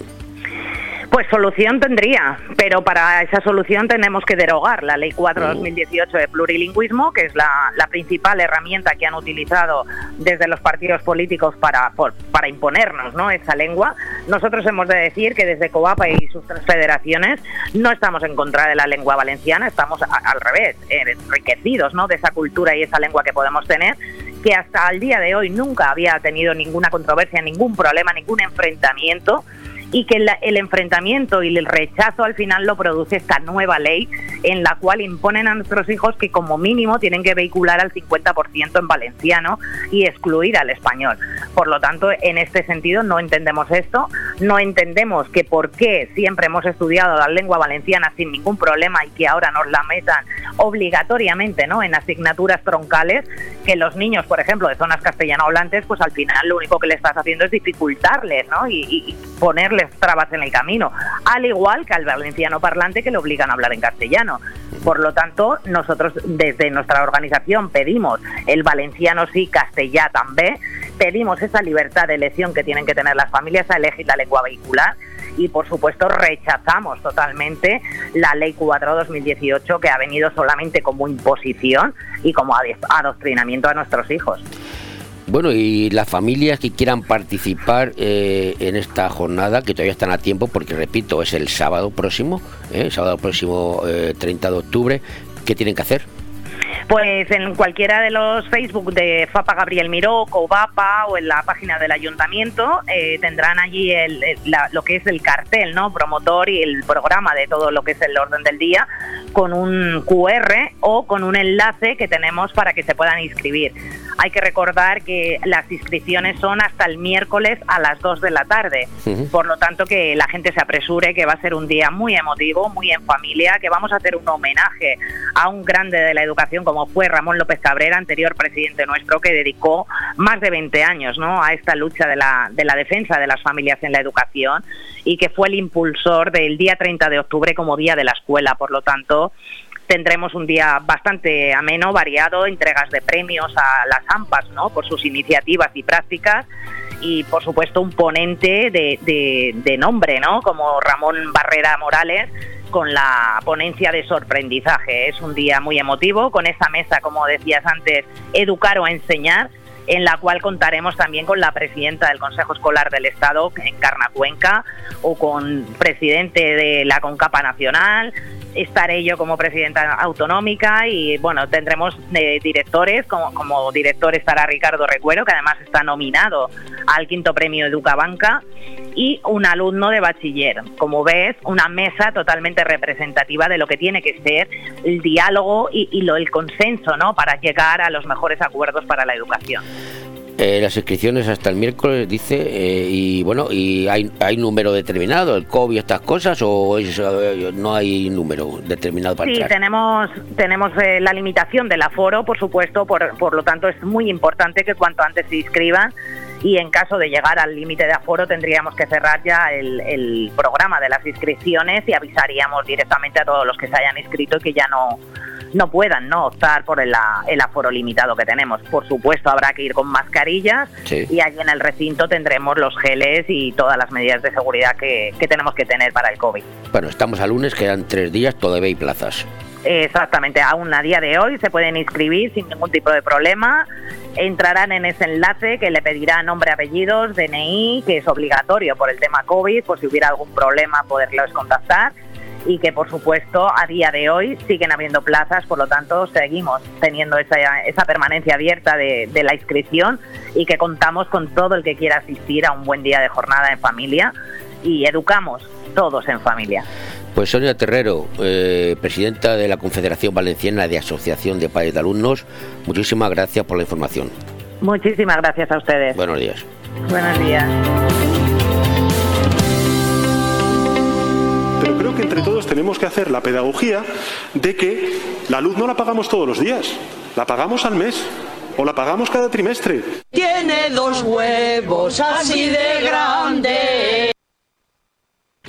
Pues solución tendría, pero para esa solución tenemos que derogar la Ley 4-2018 de plurilingüismo, que es la, la principal herramienta que han utilizado desde los partidos políticos para, por- para imponernos ¿no? esa lengua. Nosotros hemos de decir que desde COAPA y sus tres federaciones no estamos en contra de la lengua valenciana, estamos a- al revés, enriquecidos ¿no? de esa cultura y esa lengua que podemos tener que hasta el día de hoy nunca había tenido ninguna controversia, ningún problema, ningún enfrentamiento y que la- el enfrentamiento y el rechazo al final lo produce esta nueva ley en la cual imponen a nuestros hijos que como mínimo tienen que vehicular al 50% en valenciano y excluir al español. Por lo tanto, en este sentido no entendemos esto, no entendemos que por qué siempre hemos estudiado la lengua valenciana sin ningún problema y que ahora nos la metan obligatoriamente ¿no? en asignaturas troncales, que los niños, por ejemplo, de zonas castellano hablantes, pues al final lo único que le estás haciendo es dificultarles ¿no? y, y- y ponerles trabas en el camino, al igual que al valenciano parlante que le obligan a hablar en castellano. Por lo tanto, nosotros desde nuestra organización pedimos el valenciano sí, castellá también, pedimos esa libertad de elección que tienen que tener las familias a elegir la lengua vehicular y por supuesto rechazamos totalmente la ley 4-2018 que ha venido solamente como imposición y como adoctrinamiento a nuestros hijos. Bueno, y las familias que quieran participar eh, en esta jornada, que todavía están a tiempo, porque repito, es el sábado próximo, ¿eh? sábado próximo eh, 30 de octubre, ¿qué tienen que hacer? Pues en cualquiera de los Facebook de Fapa Gabriel Miró, Covapa o en la página del ayuntamiento eh, tendrán allí el- la- lo que es el cartel, ¿no? Promotor y el programa de todo lo que es el orden del día con un QR o con un enlace que tenemos para que se puedan inscribir. Hay que recordar que las inscripciones son hasta el miércoles a las 2 de la tarde. Por lo tanto, que la gente se apresure, que va a ser un día muy emotivo, muy en familia, que vamos a hacer un homenaje a un grande de la educación como fue Ramón López Cabrera, anterior presidente nuestro, que dedicó más de 20 años ¿no? a esta lucha de la, de la defensa de las familias en la educación y que fue el impulsor del día 30 de octubre como Día de la Escuela. Por lo tanto, tendremos un día bastante ameno, variado, entregas de premios a las AMPAs, ¿no? Por sus iniciativas y prácticas y, por supuesto, un ponente de, nombre, ¿no? Como Ramón Barrera Morales con la ponencia de sorprendizaje. Es un día muy emotivo con esa mesa, como decías antes, educar o enseñar en la cual contaremos también con la presidenta del Consejo Escolar del Estado, Encarna Cuenca, o con presidente de la CONCAPA Nacional, estaré yo como presidenta autonómica y bueno, tendremos eh, directores, como, como director estará Ricardo Recuero, que además está nominado al quinto premio Educabanca, y un alumno de bachiller. Como ves, una mesa totalmente representativa de lo que tiene que ser el diálogo y, y lo, el consenso, ¿no? Para llegar a los mejores acuerdos para la educación. Eh, las inscripciones hasta el miércoles, dice, eh, y bueno, y hay, hay número determinado, el COVID, estas cosas, o es, eh, no hay número determinado para Sí, entrar. tenemos, tenemos eh, la limitación del aforo, por supuesto, por, por lo tanto es muy importante que cuanto antes se inscriban y en caso de llegar al límite de aforo tendríamos que cerrar ya el, el programa de las inscripciones y avisaríamos directamente a todos los que se hayan inscrito y que ya no, no puedan no optar por el, el aforo limitado que tenemos. Por supuesto habrá que ir con mascarillas Sí. y allí en el recinto tendremos los geles y todas las medidas de seguridad que, que tenemos que tener para el COVID. Bueno, estamos a lunes, quedan tres días, todavía hay plazas. Exactamente, aún a día de hoy se pueden inscribir sin ningún tipo de problema. Entrarán en ese enlace que le pedirá nombre, apellidos, DNI, que es obligatorio por el tema COVID, por si hubiera algún problema poderlos contactar. Y que por supuesto a día de hoy siguen habiendo plazas, por lo tanto seguimos teniendo esa, esa permanencia abierta de, de la inscripción y que contamos con todo el que quiera asistir a un buen día de jornada en familia y educamos todos en familia. Pues Sonia Terrero, eh, presidenta de la Confederación Valenciana de Asociación de Padres de Alumnos, muchísimas gracias por la información. Muchísimas gracias a ustedes. Buenos días. Buenos días. Creo que entre todos tenemos que hacer la pedagogía de que la luz no la pagamos todos los días, la pagamos al mes o la pagamos cada trimestre. Tiene dos huevos así de grandes.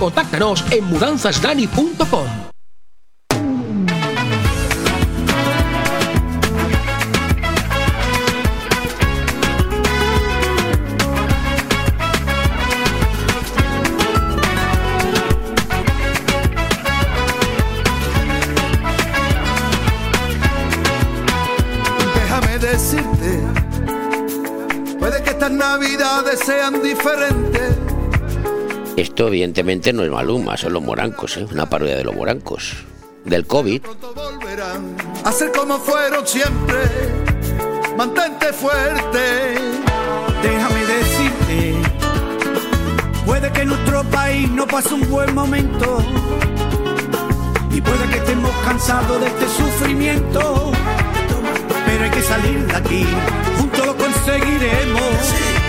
contáctanos en mudanzasdani.com. Déjame decirte, puede que estas navidades sean diferentes. Esto evidentemente no es Maluma, son los morancos, ¿eh? una parodia de los morancos. Del COVID. Volverán a ser como fueron siempre. Mantente fuerte. Déjame decirte, puede que nuestro país no pase un buen momento y puede que estemos cansados de este sufrimiento, pero hay que salir de aquí, juntos lo conseguiremos. Puede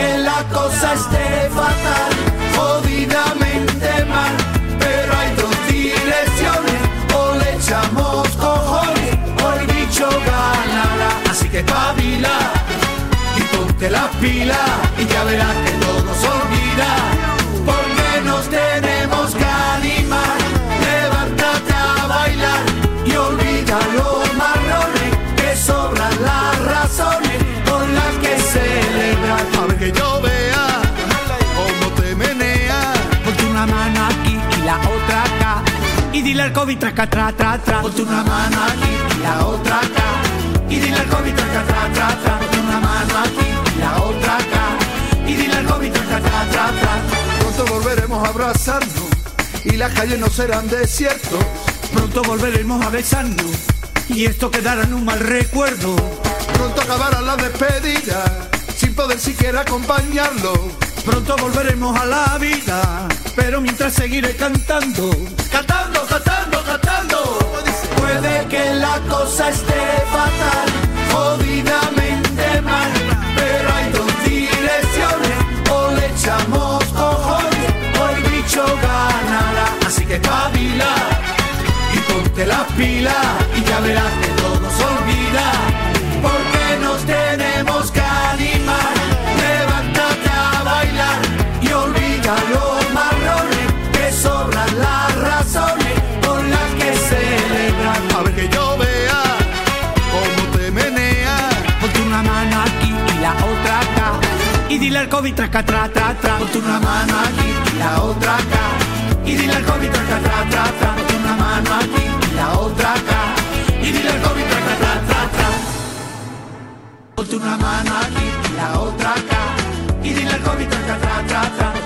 que la cosa esté fatal, jodidamente mal, pero hay dos direcciones, o le echamos cojones, o el bicho ganará. Así que espabila y ponte las pilas, y ya verás que todo se olvida, porque nos tenemos que animar. Levántate a bailar y olvida los marrones, que sobran las razones que yo vea cómo te meneas. Ponte una mano aquí y la otra acá. Y dile al COVID traca, tra, tra, tra. Ponte una mano aquí y la otra acá. Y dile al COVID traca, tra, tra, tra. Ponte una mano aquí y la otra acá. Y dile al COVID traca, tra, tra, tra. Pronto volveremos a abrazarnos y las calles no serán desiertos. Pronto volveremos a besarnos y esto quedará en un mal recuerdo. Pronto acabará la despedida poder siquiera acompañarlo. Pronto volveremos a la vida, pero mientras seguiré cantando. Cantando, cantando, cantando. Puede que la cosa esté fatal, jodidamente mal, pero hay dos direcciones, o le echamos cojones, o el bicho ganará. Así que espabila y ponte las pilas, y ya verás que al COVID traca, tra, tra, tra. Ponte una mano aquí y la otra acá. Y dile al COVID traca, tra, tra, tra. Ponte una mano aquí y la otra acá. Y dile al COVID traca, tra, tra, tra. Ponte una mano aquí y la otra acá. Y dile al COVID traca, tra, tra, tra.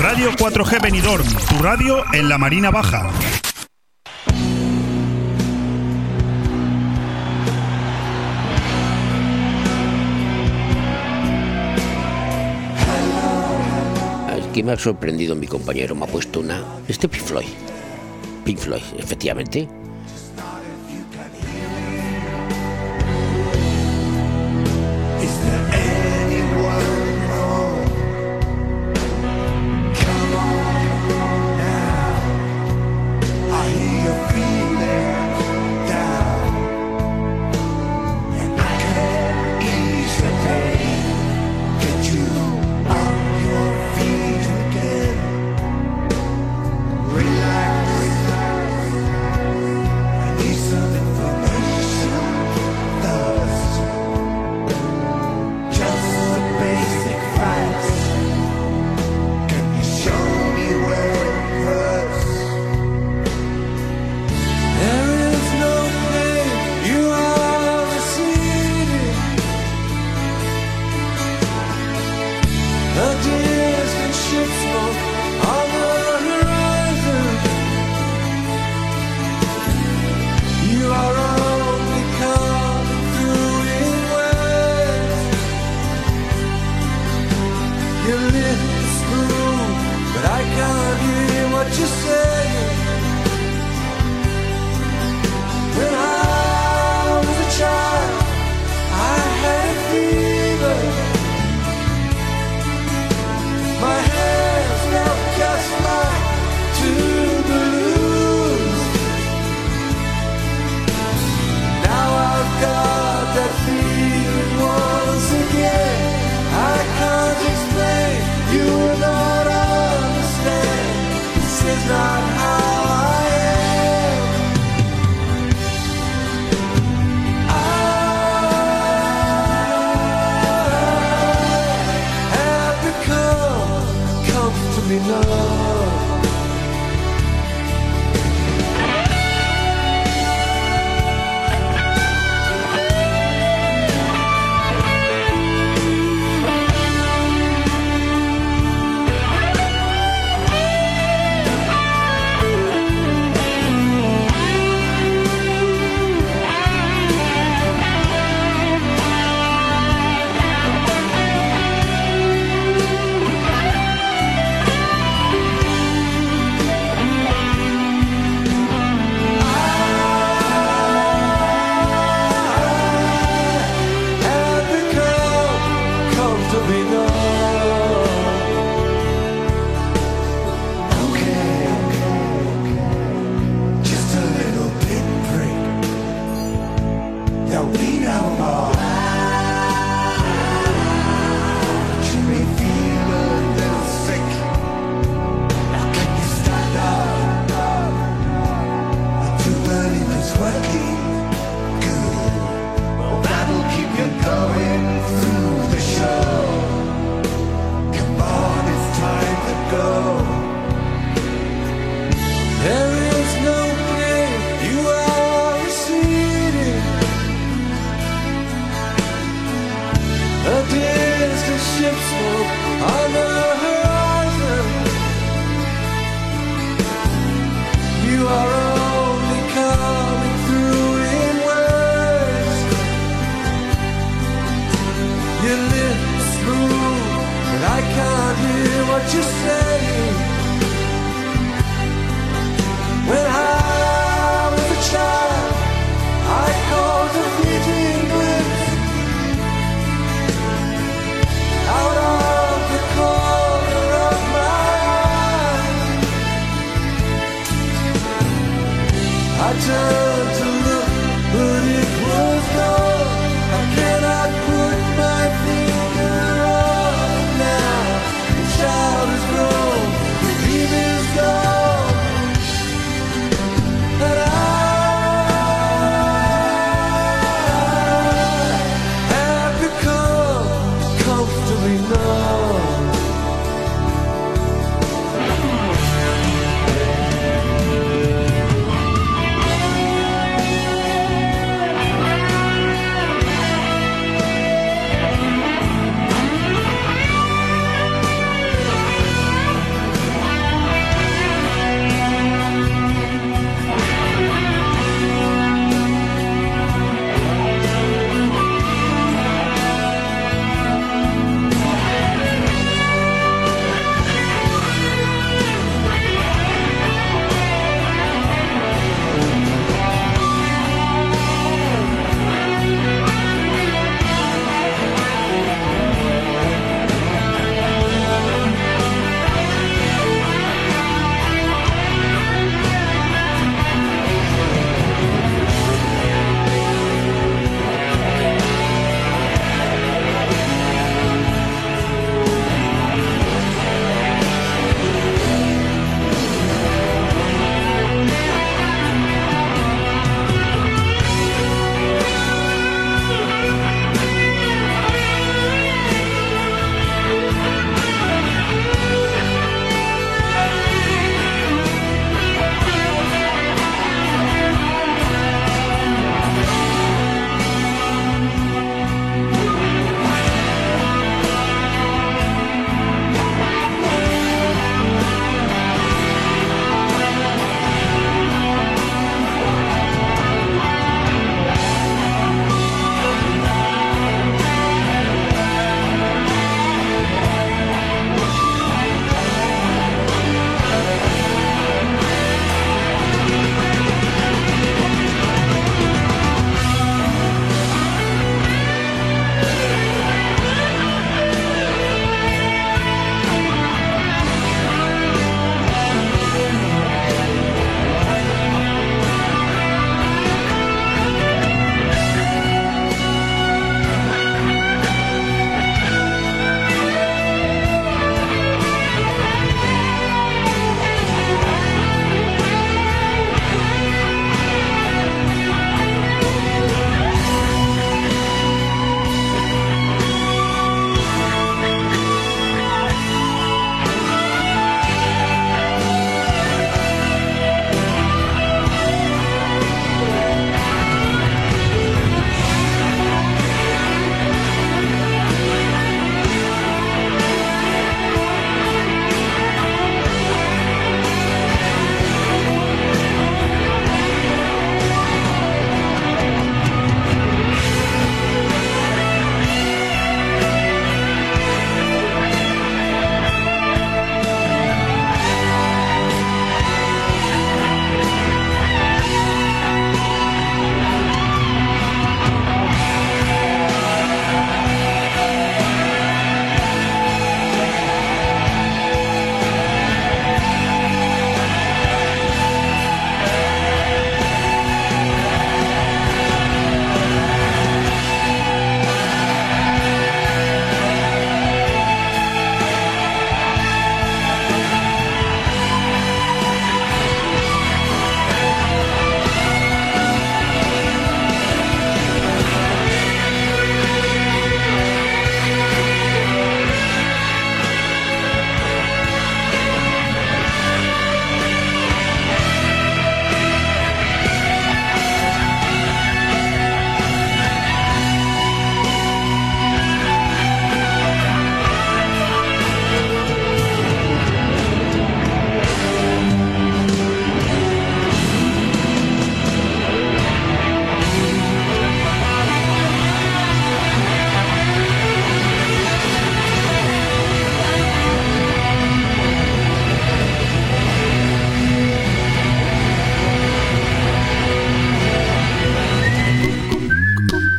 Radio 4G Benidorm, tu radio en la Marina Baja. Aquí me ha sorprendido mi compañero, me ha puesto una... Este Pink Floyd. Pink Floyd, efectivamente.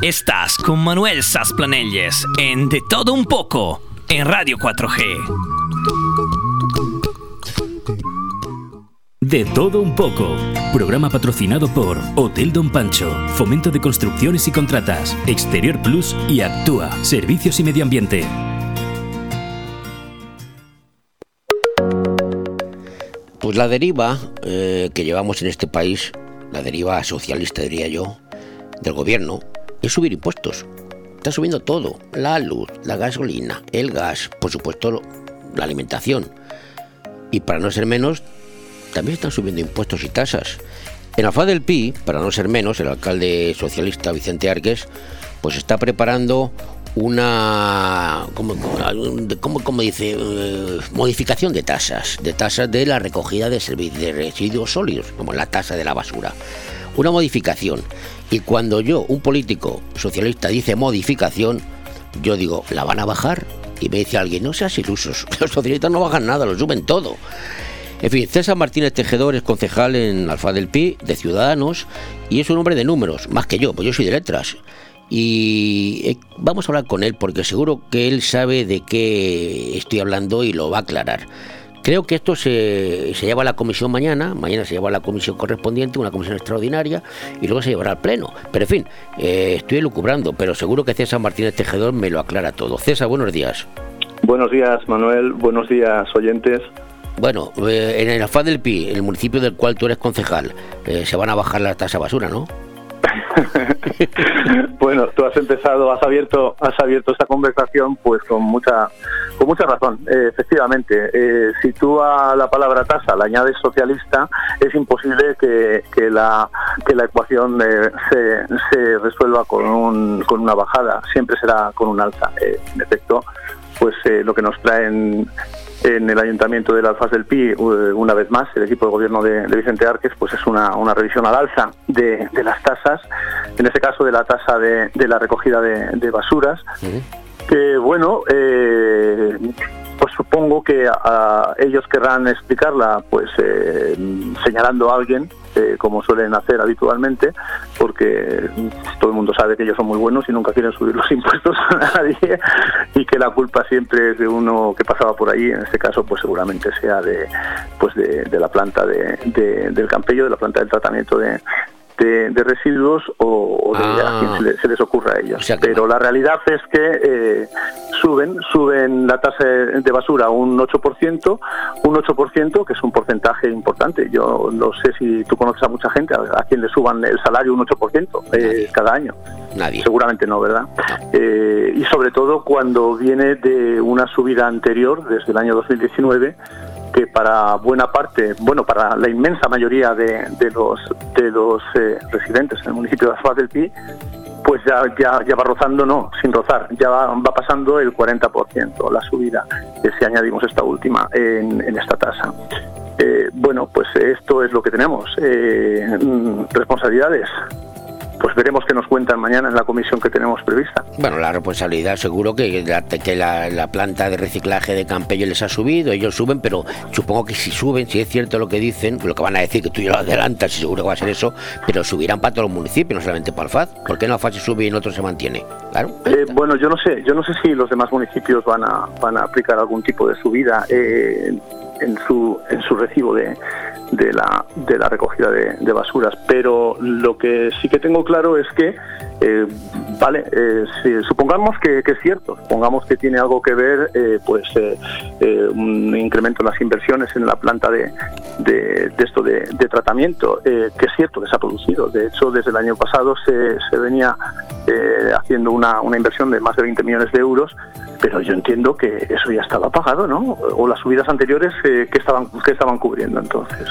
Estás con Manuel Sasplanelles en De Todo Un Poco en Radio 4G. De todo un poco. Programa patrocinado por Hotel Don Pancho, Fomento de Construcciones y Contratas, Exterior Plus y Actúa, Servicios y Medio Ambiente. Pues la deriva eh, que llevamos en este país, la deriva socialista diría yo, del gobierno, es subir impuestos. Está subiendo todo, la luz, la gasolina, el gas, por supuesto la alimentación. Y para no ser menos, también están subiendo impuestos y tasas. En faz del PI, para no ser menos, el alcalde socialista Vicente Arques, pues está preparando una, ¿cómo, dice? Eh, modificación de tasas, de tasas de la recogida de, de residuos sólidos, como la tasa de la basura. Una modificación. Y cuando yo, un político socialista, dice modificación, yo digo, ¿la van a bajar? Y me dice alguien, no seas ilusos, los socialistas no bajan nada, lo suben todo. En fin, César Martínez Tejedor es concejal en Alfa del Pi, de Ciudadanos, y es un hombre de números, más que yo, pues yo soy de letras. Y eh, vamos a hablar con él porque seguro que él sabe de qué estoy hablando y lo va a aclarar. Creo que esto se, se lleva a la comisión mañana, mañana se lleva a la comisión correspondiente, una comisión extraordinaria, y luego se llevará al pleno. Pero en fin, eh, estoy elucubrando, pero seguro que César Martínez Tejedor me lo aclara todo. César, buenos días. Buenos días, Manuel. Buenos días, oyentes. Bueno, eh, en el Alfaz del Pi, el municipio del cual tú eres concejal, eh, se van a bajar la tasa de basura, ¿no? Bueno, tú has empezado, has abierto, has abierto esta conversación, pues con mucha, con mucha razón. Eh, efectivamente, eh, si tú a la palabra tasa le añades socialista, es imposible que, que la, que la ecuación eh, se, se resuelva con, un, con una bajada. Siempre será con un alza. En efecto, pues lo que nos traen en el Ayuntamiento del Alfaz del Pi, eh, una vez más, el equipo de gobierno de, de Vicente Arques, pues es una, una revisión al alza de, de las tasas, en este caso de la tasa de, de la recogida de, de basuras, que bueno, eh, pues supongo que a- ellos querrán explicarla pues eh, señalando a alguien, eh, como suelen hacer habitualmente, porque todo el mundo sabe que ellos son muy buenos y nunca quieren subir los impuestos a nadie y que la culpa siempre es de uno que pasaba por ahí, en este caso pues seguramente sea de pues de, la planta de, de- del Campello, de la planta del tratamiento de, de, de residuos o, o de a quien se, le- se les ocurra a ellos. Pero la realidad es que eh, suben, suben la tasa de basura un 8%, un 8% que es un porcentaje importante. Yo no sé si tú conoces a mucha gente a, a quien le suban el salario un 8% eh, cada año. Nadie. Seguramente no, ¿verdad? Eh, y sobre todo cuando viene de una subida anterior, desde el año 2019, que para buena parte, bueno, para la inmensa mayoría de, de los de los eh, residentes en el municipio de Asfaz del Pi, pues ya, ya, ya va rozando, no, sin rozar, ya va, pasando el 40% la subida, si añadimos esta última en, en esta tasa. Eh, bueno, pues esto es lo que tenemos. Eh, mm, responsabilidades. Veremos qué nos cuentan mañana en la comisión que tenemos prevista. Bueno, la responsabilidad seguro que, la, que la, la planta de reciclaje de Campello les ha subido, ellos suben, pero supongo que si suben, si es cierto lo que dicen, lo que van a decir, que tú ya lo adelantas y seguro que va a ser eso, pero subirán para todos los municipios, no solamente para Alfaz. ¿Por qué no Alfaz se sube y en otro se mantiene? Claro. Eh, bueno, yo no sé, yo no sé si los demás municipios van a van a aplicar algún tipo de subida eh, en su en su recibo de, de la de la recogida de, basuras, pero lo que sí que tengo claro es que eh, vale, eh, si supongamos que, que es cierto, supongamos que tiene algo que ver, eh, pues un incremento en las inversiones en la planta de, de, esto de, tratamiento, que es cierto que se ha producido. De hecho, desde el año pasado se, se venía haciendo una, una inversión de más de 20 millones de euros, pero yo entiendo que eso ya estaba pagado, ¿no? O las subidas anteriores que estaban que estaban cubriendo entonces,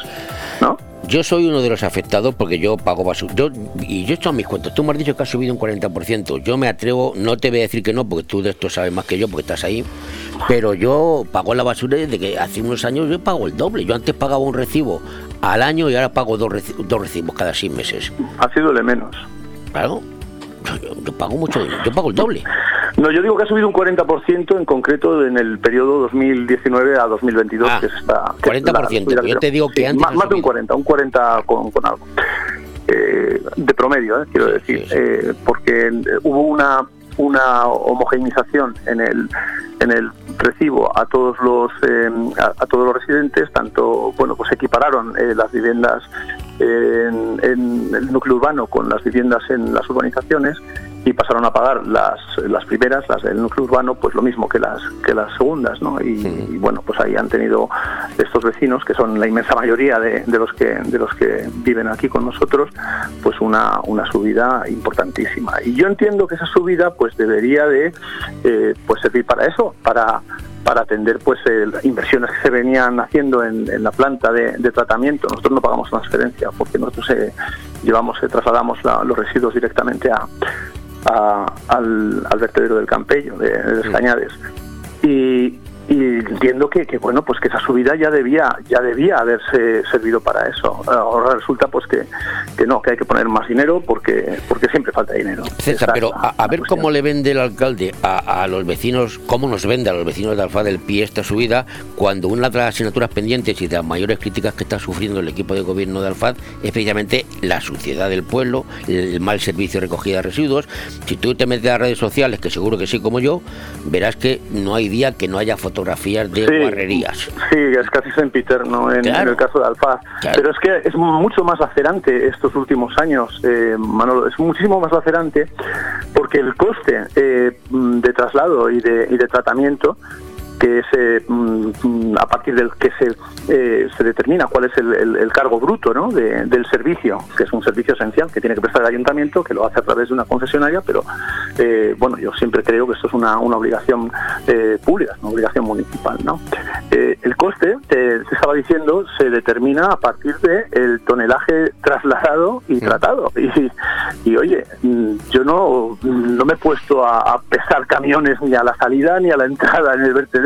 ¿no? Yo soy uno de los afectados porque yo pago basura. Yo, y yo he hecho mis cuentos. Tú me has dicho que ha subido un 40%. Yo me atrevo, no te voy a decir que no, porque tú de esto sabes más que yo, porque estás ahí. Pero yo pago la basura desde que hace unos años yo pago el doble. Yo antes pagaba un recibo al año y ahora pago dos, reci- dos recibos cada seis meses. Ha sido de menos. Claro. Yo, pago mucho dinero. Yo pago el doble. No, yo digo que ha subido un 40% en concreto en el periodo 2019 a 2022, que es esta... que es la 40%, subida yo te digo que sí, antes Más, más de un 40, un 40 con, con algo. eh, de promedio, eh, quiero decir, eh, porque hubo una una homogeneización en el en el recibo a todos los eh, a, a todos los residentes tanto bueno pues equipararon las viviendas en, en el núcleo urbano con las viviendas en las urbanizaciones y pasaron a pagar las, las primeras, las del núcleo urbano, pues lo mismo que las que las segundas, ¿no? Y, y, bueno, pues ahí han tenido estos vecinos, que son la inmensa mayoría de, de los que de los que viven aquí con nosotros, pues una, una subida importantísima. Y yo entiendo que esa subida pues debería de eh, pues servir para eso, para para atender pues eh, inversiones que se venían haciendo en, en la planta de, de, tratamiento. Nosotros no pagamos transferencia porque nosotros eh, llevamos, eh, trasladamos la, los residuos directamente a, a, al, al, vertedero del Campello, de, de Descañades. Y, y entiendo que, que, bueno pues que esa subida ya debía ya debía haberse servido para eso. Ahora resulta pues que, que no que hay que poner más dinero porque porque siempre falta dinero. César, pero a, a ver cómo le vende el alcalde a, a, los vecinos cómo nos vende a los vecinos de Alfa del Pie esta subida cuando una de las asignaturas pendientes y de las mayores críticas que está sufriendo el equipo de gobierno de Alfaz es precisamente la suciedad del pueblo el mal servicio de recogida de residuos. Si tú te metes a redes sociales que seguro que sí como yo verás que no hay día que no haya fotografías fotografías de sí, guarrerías. Sí, es casi sempiterno en, claro. en el caso de Alfaz. Claro. Pero es que es mucho más lacerante estos últimos años, eh, Manolo, es muchísimo más lacerante porque el coste eh, de traslado y de, y de tratamiento que se mm, a partir del que se, eh, se determina cuál es el, el, el cargo bruto ¿no? de, del servicio, que es un servicio esencial que tiene que prestar el ayuntamiento, que lo hace a través de una concesionaria, pero eh, bueno, yo siempre creo que esto es una, una obligación eh, pública, una obligación municipal. ¿no? El coste, se estaba diciendo, se determina a partir del el tonelaje trasladado y tratado. Y, y oye, mm, yo no, no me he puesto a, a pesar camiones ni a la salida ni a la entrada en el vertedero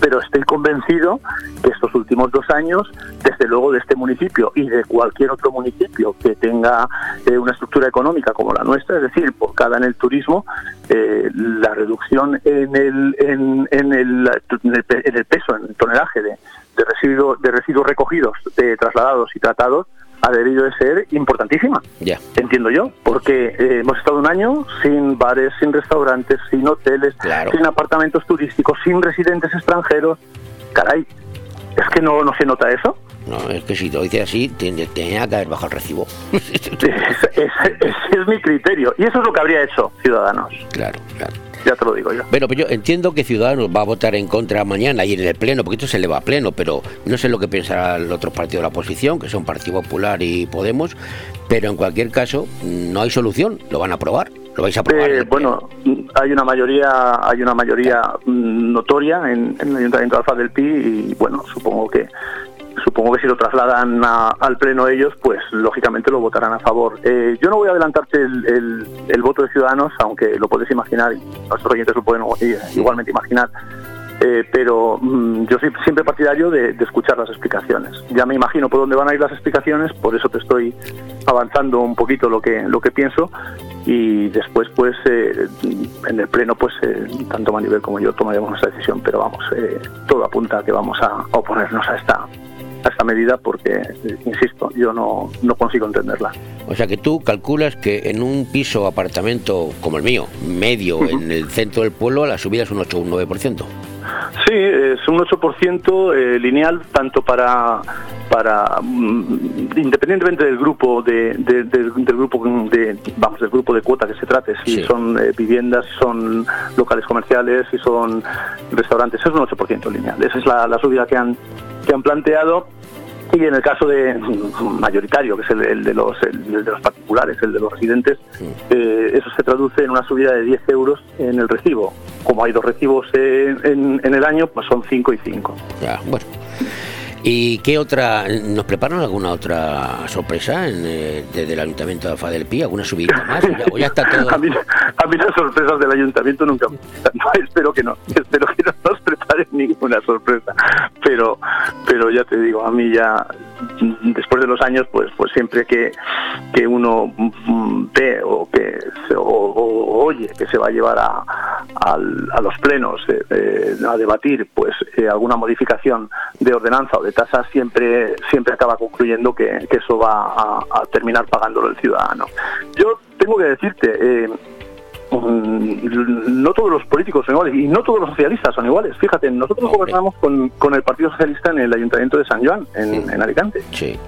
pero estoy convencido que estos últimos dos años, desde luego de este municipio y de cualquier otro municipio que tenga eh, una estructura económica como la nuestra, es decir, por cada en el turismo, eh, la reducción en el, en, el, en, el, peso, en el tonelaje de, de residuos de residuos recogidos, de trasladados y tratados, ha debido de ser importantísima. Yeah. Entiendo yo, porque eh, hemos estado un año sin bares, sin restaurantes, sin hoteles, claro. sin apartamentos turísticos, sin residentes extranjeros. Caray, ¿es que no, no se nota eso? No, es que si lo dice así, tenía que haber bajado el recibo. ese, ese es mi criterio. Y eso es lo que habría hecho Ciudadanos. Claro, claro ya te lo digo yo. Bueno, pues yo entiendo que Ciudadanos va a votar en contra mañana y en el Pleno, porque esto se le va a Pleno, pero no sé lo que pensará el otro partido de la oposición, que son Partido Popular y Podemos, pero en cualquier caso no hay solución, lo van a aprobar. ¿Lo vais a aprobar? Eh, bueno, hay una mayoría hay una mayoría notoria en, en el Ayuntamiento de Alfa del Pi y bueno, supongo que supongo que si lo trasladan a, al pleno ellos, pues lógicamente lo votarán a favor. Eh, yo no voy a adelantarte el, el, el, voto de Ciudadanos, aunque lo puedes imaginar, y nuestros oyentes lo pueden igualmente imaginar. Eh, pero mmm, yo soy siempre partidario de, de, escuchar las explicaciones. Ya me imagino por dónde van a ir las explicaciones, por eso te estoy avanzando un poquito lo que lo que pienso y después pues eh, en el pleno pues eh, tanto Manibel como yo tomaremos nuestra decisión, pero vamos, todo apunta a que vamos a oponernos a esta a esta medida porque, insisto, yo no, no consigo entenderla. O sea que tú calculas que en un piso apartamento como el mío, medio uh -huh. en el centro del pueblo, la subida es un 8 o un 9%. Sí, es un 8% eh, lineal tanto para para mm, independientemente del grupo de, de, de, del grupo de vamos del grupo de cuota que se trate si sí. son eh, viviendas si son locales comerciales si son restaurantes es un 8% lineal esa es la, la subida que han que han planteado y en el caso de mayoritario, que es el, el de, los, el, el, de los particulares, el de los residentes, eh, eso se traduce en una subida de 10 euros en el recibo. Como hay dos recibos en, en, en el año, pues son 5 y 5. Ya, bueno. ¿Y qué otra? ¿Nos preparan alguna otra sorpresa en, eh, desde el Ayuntamiento de Alfa del Pi? ¿Alguna subida más? ¿O ya, o ya está todo... a, mí, a, mí, las sorpresas del Ayuntamiento nunca me no, espero que no, espero que no nos preparen ninguna sorpresa. Pero, pero ya te digo, a mí ya, después de los años, pues, pues siempre que, que uno ve o que o, oye que se va a llevar a, al- a los plenos eh, eh, a debatir pues eh, alguna modificación de ordenanza o de tasa siempre siempre acaba concluyendo que, eso va a, a terminar pagándolo el ciudadano yo tengo que decirte no todos los políticos son iguales y no todos los socialistas son iguales. Fíjate, nosotros gobernamos con, con el Partido Socialista en el Ayuntamiento de San Joan, en, en Alicante. Sí.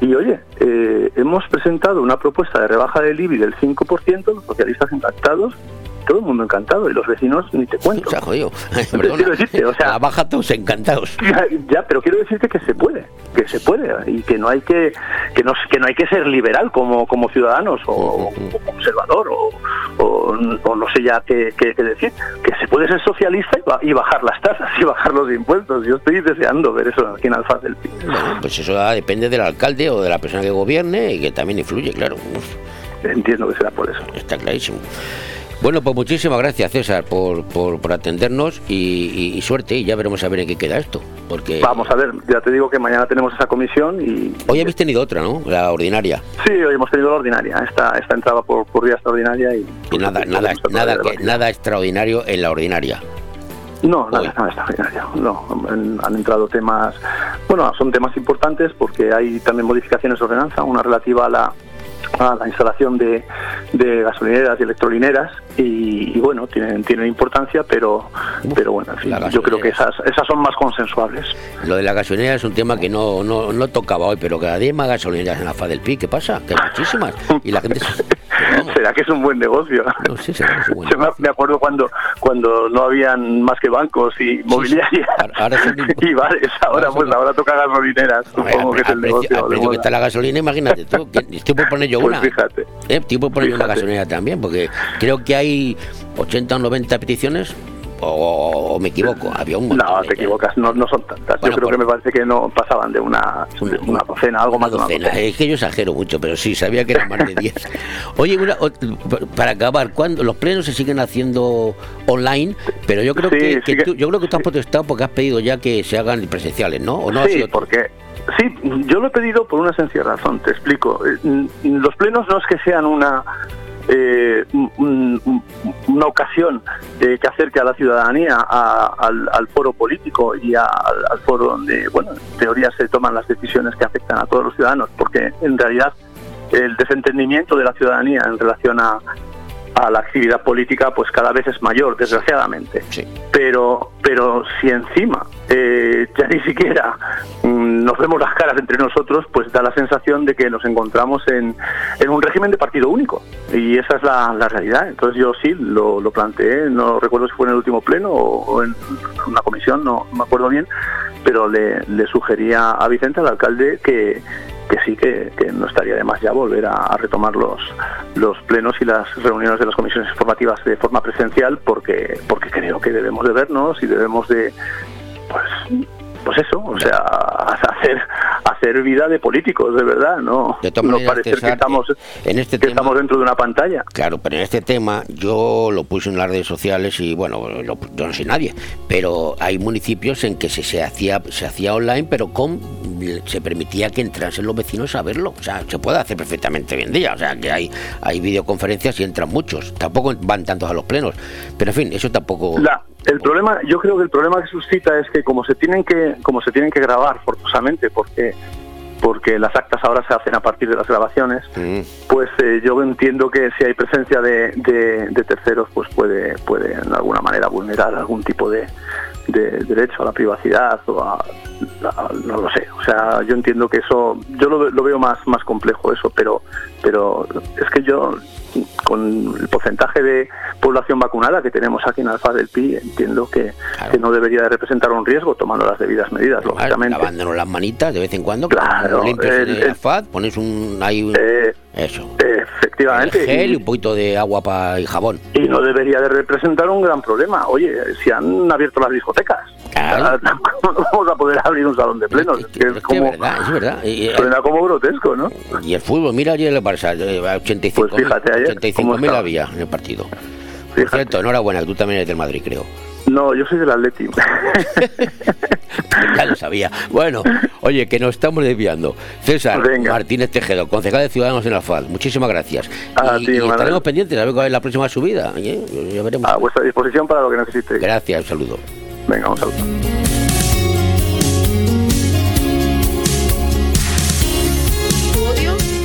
Y oye, eh, hemos presentado una propuesta de rebaja del IBI del 5%, los socialistas encantados, todo el mundo encantado y los vecinos ni te cuento. Se ha jodido. Quiero decirte, o sea, baja todos encantados. ya, ya, pero quiero decirte que se puede, que se puede y que no hay que que no que no hay que ser liberal como como ciudadanos o, o conservador o, o- o no sé ya qué, qué- qué decir, que se puede ser socialista y, ba- y bajar las tasas y bajar los impuestos. Yo estoy deseando ver eso aquí en Alfaz del Pi. Bueno, pues eso ya depende del alcalde o de la persona que gobierne y que también influye, claro. Entiendo que será por eso. Está clarísimo. Bueno, pues muchísimas gracias, César, por, por, por atendernos y, y- y suerte. Y ya veremos a ver en qué queda esto. Porque Vamos a ver, ya te digo que mañana tenemos esa comisión y hoy habéis tenido otra, ¿no? La ordinaria. sí, hoy hemos tenido la ordinaria. Esta, esta entraba por, por vía extraordinaria y Y nada, nada, nada, que, nada extraordinario en la ordinaria. No, nada, nada extraordinario. No, han, han entrado temas, bueno, son temas importantes porque hay también modificaciones de ordenanza, una relativa a la, a la instalación de, de gasolineras y electrolineras y, y bueno, tienen, tienen importancia, pero, pero bueno, en fin, yo creo que esas, esas son más consensuables. Lo de la gasolinera es un tema que no, no, no tocaba hoy, pero cada día hay más gasolineras en la faz del PI. ¿Qué pasa? Que hay muchísimas. Y la gente... se- ¿Será que es un buen negocio? No sé, será que es un buen Yo me- acuerdo cuando cuando no habían más que bancos y mobiliarias y bares. Ahora pues ahora toca gasolineras. Supongo que es el negocio. que está la gasolina, imagínate tú. que estoy por poner yo Pues una. fíjate. Eh, por poner yo una Fíjate. gasolinera también, porque creo que hay 80 o 90 peticiones, o, o me equivoco. Había un montón. No, te equivocas, no, no son tantas. Bueno, yo creo por- que me parece que no pasaban de una, de una docena, algo más de una docena. Es que yo exagero mucho, pero sí, sabía que eran más de 10. Oye, una- para acabar, cuando los plenos se siguen haciendo online, pero yo creo Sí, que, que tú, yo creo que tú has protestado porque has pedido ya que se hagan presenciales, ¿no? ¿O no sí, porque sí, yo lo he pedido por una sencilla razón. Te explico. Eh, Los plenos no es que sean una eh, un- un- una ocasión eh, que acerque a la ciudadanía al, foro político y al, al foro donde, bueno, en teoría se toman las decisiones que afectan a todos los ciudadanos, porque en realidad el desentendimiento de la ciudadanía en relación a, a la actividad política pues cada vez es mayor, desgraciadamente. Pero, pero si encima eh, ya ni siquiera mm, nos vemos las caras entre nosotros, pues da la sensación de que nos encontramos en, en un régimen de partido único. Y esa es la, la realidad. Entonces yo sí lo, lo planteé, no recuerdo si fue en el último pleno o, o en una comisión, no, no me acuerdo bien, pero le, le sugería a Vicente, al alcalde, que, que sí, que, que no estaría de más ya volver a, retomar los, los plenos y las reuniones de las comisiones informativas de forma presencial, porque, porque creo que debemos de vernos y debemos de, pues, pues eso, o sea, hacer, hacer vida de políticos, de verdad, no, De no parecer que estamos, en este que tema- estamos dentro de una pantalla. Claro, pero en este tema yo lo puse en las redes sociales y bueno, lo- yo no soy nadie, pero hay municipios en que se, se hacía se hacía online, pero con se permitía que entrasen los vecinos a verlo. O sea, se puede hacer perfectamente hoy en día. O sea, que hay hay videoconferencias y entran muchos. Tampoco van tantos a los plenos. Pero en fin, eso tampoco. La- el problema, yo creo que el problema que suscita es que como se tienen que, como se tienen que grabar forzosamente, porque porque las actas ahora se hacen a partir de las grabaciones, pues eh, yo entiendo que si hay presencia de, de- de terceros, pues puede, puede en alguna manera vulnerar algún tipo de, de derecho a la privacidad o a, a- no lo sé. O sea, yo entiendo que eso, yo lo, lo veo más, más complejo eso, pero, pero es que yo con el porcentaje de población vacunada que tenemos aquí en Alfa del Pi, entiendo que, que no debería de representar un riesgo tomando las debidas medidas, lógicamente. Lavándonos las manitas de vez en cuando, Claro, el- en el- el FAD, pones un ahí un- eso. Efectivamente. El gel y un poquito de agua para y jabón. y no debería de representar un gran problema. Oye, si han abierto las discotecas, ¿cómo vamos a poder abrir un salón de plenos? Es que es como, verdad, es verdad. Y, eh, suena como grotesco, ¿no? Y el fútbol, mira ayer el Barça, eh, 85 Pues fíjate ayer, 85 cómo mil había en el partido. Por cierto, enhorabuena, que tú también eres del Madrid, creo. No, yo soy del Atleti. ya lo sabía. Bueno, oye, que nos estamos desviando. César Martínez Tejedo, concejal de Ciudadanos en la FAD, muchísimas gracias. A y, ti, y Manuel. estaremos pendientes a ver cuál es la próxima subida. ¿eh? Ya veremos. A vuestra disposición para lo que necesitéis. Gracias, un saludo. Venga, un saludo.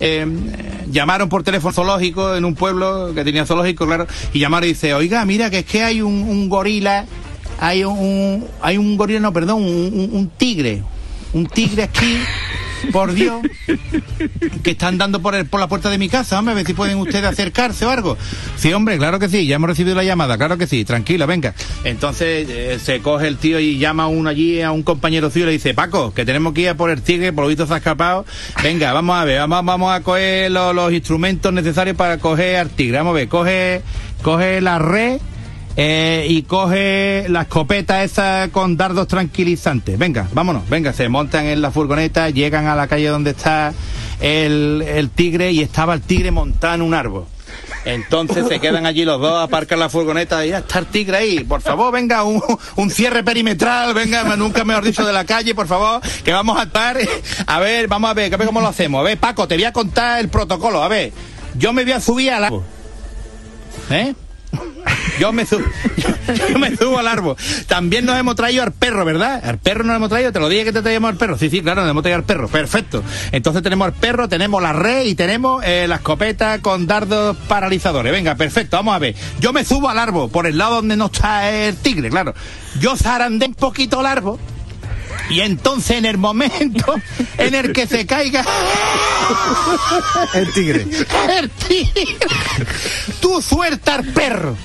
Eh, llamaron por teléfono zoológico en un pueblo que tenía zoológico, claro, y llamaron y dice, oiga, mira que es que hay un, un gorila, hay un, hay un gorila, no, perdón, un, un- un tigre, un tigre aquí, por Dios, que están dando por, el- por la puerta de mi casa, hombre, a ver si pueden ustedes acercarse o algo. Sí, hombre, claro que sí, ya hemos recibido la llamada, claro que sí, tranquila, venga. Entonces eh, se coge el tío y llama a uno allí, a un compañero suyo y le dice, Paco, que tenemos que ir a por el tigre, por lo visto se ha escapado. Venga, vamos a ver, vamos, vamos a coger los, los instrumentos necesarios para coger al tigre. Vamos a ver, coge, coge la red. Eh, y coge la escopeta esa con dardos tranquilizantes. Venga, vámonos, venga, se montan en la furgoneta, llegan a la calle donde está el, el tigre y estaba el tigre montado en un árbol. Entonces se quedan allí los dos, aparcan la furgoneta y ya está el tigre ahí. Por favor, venga, un, un cierre perimetral, venga, nunca mejor dicho de la calle, por favor, que vamos a estar. A ver, vamos a ver, a ver cómo lo hacemos. A ver, Paco, te voy a contar el protocolo. A ver, yo me voy a subir al árbol. ¿Eh? Yo me, subo, yo me subo al árbol. También nos hemos traído al perro, ¿verdad? Al perro nos hemos traído, te lo dije que te traíamos al perro. Sí, sí, claro, nos hemos traído al perro. Perfecto. Entonces tenemos al perro, tenemos la red y tenemos eh, la escopeta con dardos paralizadores. Venga, perfecto, vamos a ver. Yo me subo al árbol, por el lado donde no está el tigre, claro. Yo zarandé un poquito el árbol. Y entonces en el momento en el que se caiga El tigre. el tigre, tú suelta al perro.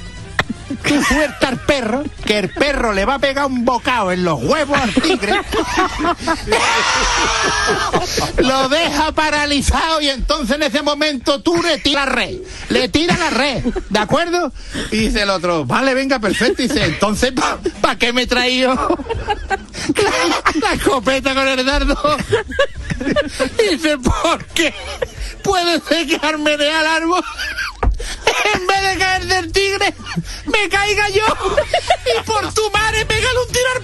Tú suelta al perro, que el perro le va a pegar un bocado en los huevos al tigre. Lo deja paralizado y entonces en ese momento tú le tiras la red. Le tiras la red, ¿de acuerdo? Y dice el otro, vale, venga, perfecto. Y dice, entonces, ¿para qué me he traído la, escopeta con el dardo? Dice, ¿por qué? Puede ser que al menear al árbol, en vez de caer del tigre, me caiga yo y por tu madre pégale un tiro al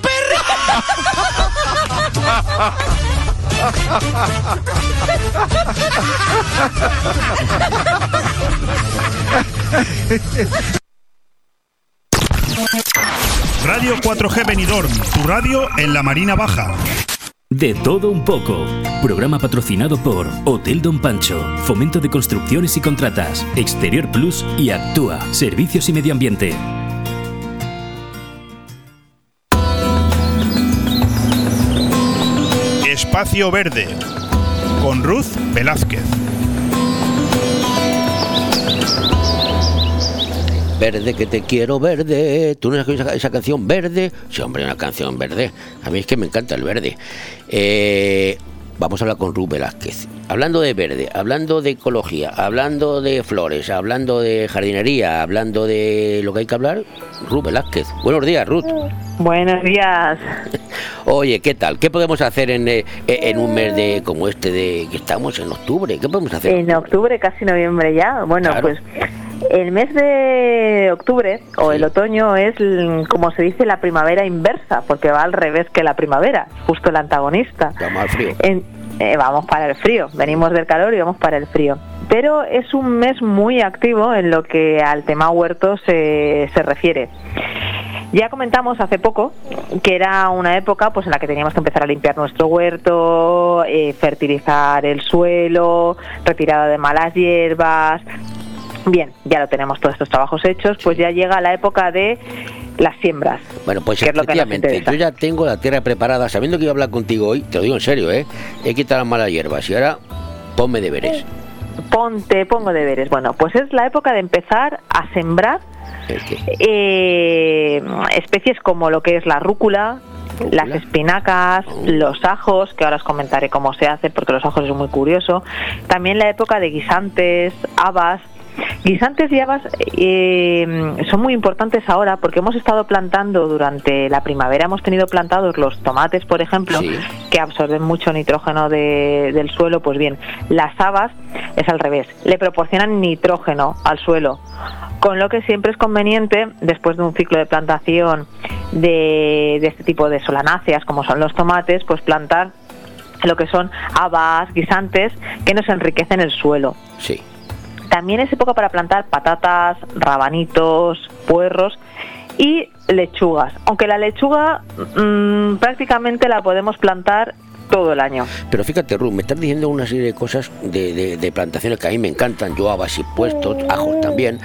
Radio 4G Benidorm, tu radio en la Marina Baja. De todo un poco. Programa patrocinado por Hotel Don Pancho, Fomento de Construcciones y Contratas, Exterior Plus y Actúa, Servicios y Medio Ambiente. Espacio Verde con Ruth Velázquez. Verde que te quiero verde. ¿Tú no has escuchado esa, esa canción verde? Sí, hombre, una canción verde. A mí es que me encanta el verde. Eh, vamos a hablar con Rub Velázquez. Hablando de verde, hablando de ecología, hablando de flores, hablando de jardinería, hablando de lo que hay que hablar, Rub Velázquez. Buenos días, Ruth. Buenos días. Oye, ¿qué tal? ¿Qué podemos hacer en, eh, en un mes de como este de que estamos en octubre? ¿Qué podemos hacer? En octubre, casi noviembre ya. Bueno, Claro. pues el mes de octubre o el otoño es, l- como se dice, la primavera inversa, porque va al revés que la primavera, justo el antagonista. Vamos al frío. En- eh, vamos para el frío, venimos del calor y vamos para el frío. Pero es un mes muy activo en lo que al tema huerto se, se refiere. Ya comentamos hace poco que era una época pues en la que teníamos que empezar a limpiar nuestro huerto, eh, fertilizar el suelo, retirada de malas hierbas. Bien, ya lo tenemos todos estos trabajos hechos, pues ya llega la época de las siembras. Bueno, pues efectivamente, yo ya tengo la tierra preparada, sabiendo que iba a hablar contigo hoy, te lo digo en serio, ¿eh? He quitado las malas hierbas y ahora ponme deberes. Ponte, pongo deberes. Bueno, pues es la época de empezar a sembrar eh, especies como lo que es la rúcula, las espinacas, los ajos, que ahora os comentaré cómo se hace porque los ajos es muy curioso. También la época de guisantes, habas. Guisantes y habas eh, son muy importantes ahora porque hemos estado plantando durante la primavera, hemos tenido plantados los tomates, por ejemplo, que absorben mucho nitrógeno de- del suelo. Pues bien, las habas es al revés, le proporcionan nitrógeno al suelo. Con lo que siempre es conveniente, después de un ciclo de plantación de, de este tipo de solanáceas, como son los tomates, pues plantar lo que son habas, guisantes, que nos enriquecen el suelo. Sí. También es época para plantar patatas, rabanitos, puerros y lechugas. Aunque la lechuga mm, prácticamente la podemos plantar todo el año. Pero fíjate, Ruth, me estás diciendo una serie de cosas de, de- de plantaciones que a mí me encantan, yo habas y puestos, ajos también,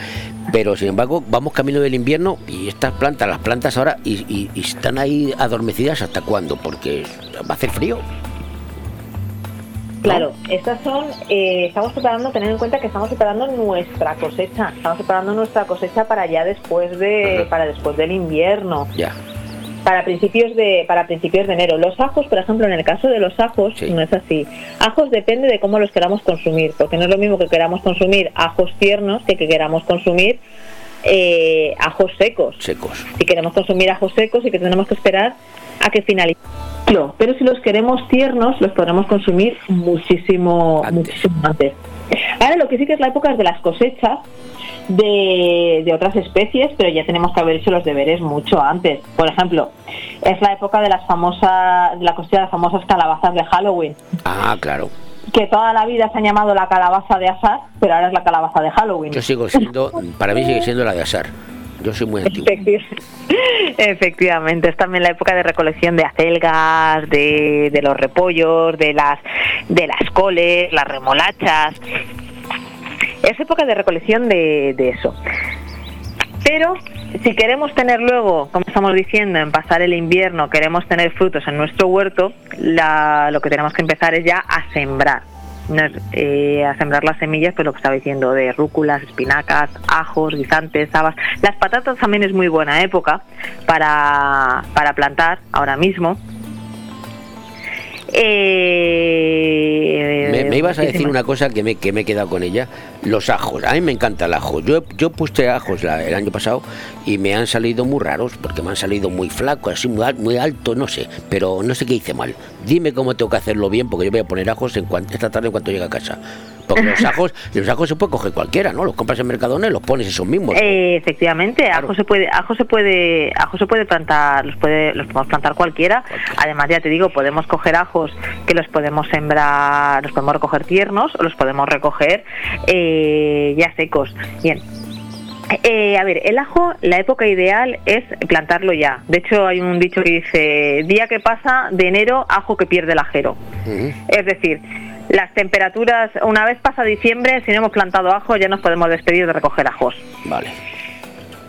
pero sin embargo vamos camino del invierno y estas plantas, las plantas ahora, y, y- y están ahí adormecidas hasta cuándo, porque va a hacer frío. Claro, estas son, eh, estamos preparando, tener en cuenta que estamos preparando nuestra cosecha, estamos preparando nuestra cosecha para ya después de, para después del invierno. Ya. para principios de para principios de enero. Los ajos, por ejemplo, en el caso de los ajos no es así. Ajos depende de cómo los queramos consumir, porque no es lo mismo que queramos consumir ajos tiernos que que queramos consumir eh, ajos secos. Secos. Si queremos consumir ajos secos y que tenemos que esperar a que finalice. Pero si los queremos tiernos, los podremos consumir muchísimo muchísimo antes. Ahora lo que sí que es la época es de las cosechas de, de otras especies, pero ya tenemos que haber hecho los deberes mucho antes. Por ejemplo, es la época de las famosas, de la cosecha de las famosas calabazas de Halloween, Ah, claro. Que toda la vida se han llamado la calabaza de asar, pero ahora es la calabaza de Halloween. Yo sigo siendo, para mí sigue siendo la de asar. Yo soy muy antiguo. Efecti- Efectivamente, es también la época de recolección de acelgas, de, de los repollos, de las, de las coles, las remolachas. Es época de recolección de, de eso. Pero si queremos tener luego, como estamos diciendo, en pasar el invierno, queremos tener frutos en nuestro huerto, la- lo que tenemos que empezar es ya a sembrar. No es, eh, a sembrar las semillas, pues lo que estaba diciendo, de rúculas, espinacas, ajos, guisantes, habas. Las patatas también es muy buena época para, para plantar ahora mismo. Eh, Me, me ibas a decir una cosa que me, que me he quedado con ella, los ajos. A mí me encanta el ajo. Yo, yo puse ajos la- el año pasado y me han salido muy raros porque me han salido muy flacos, así muy, muy altos, no sé. Pero no sé qué hice mal. Dime cómo tengo que hacerlo bien porque yo voy a poner ajos en cuan- esta tarde en cuanto llegue a casa. Porque los ajos, los ajos se puede coger cualquiera, ¿no? Los compras en Mercadona y los pones esos mismos. Eh, efectivamente, ajo se puede, ajo se puede, ajo se puede plantar, los puede, los podemos plantar cualquiera. Además, ya te digo, podemos coger ajos que los podemos sembrar, los podemos recoger tiernos o los podemos recoger eh, ya secos. Bien. Eh, a ver, el ajo, la época ideal es plantarlo ya. De hecho, hay un dicho que dice, día que pasa de enero, ajo que pierde el ajero. Es decir, las temperaturas, una vez pasa diciembre, si no hemos plantado ajo, ya nos podemos despedir de recoger ajos. Vale.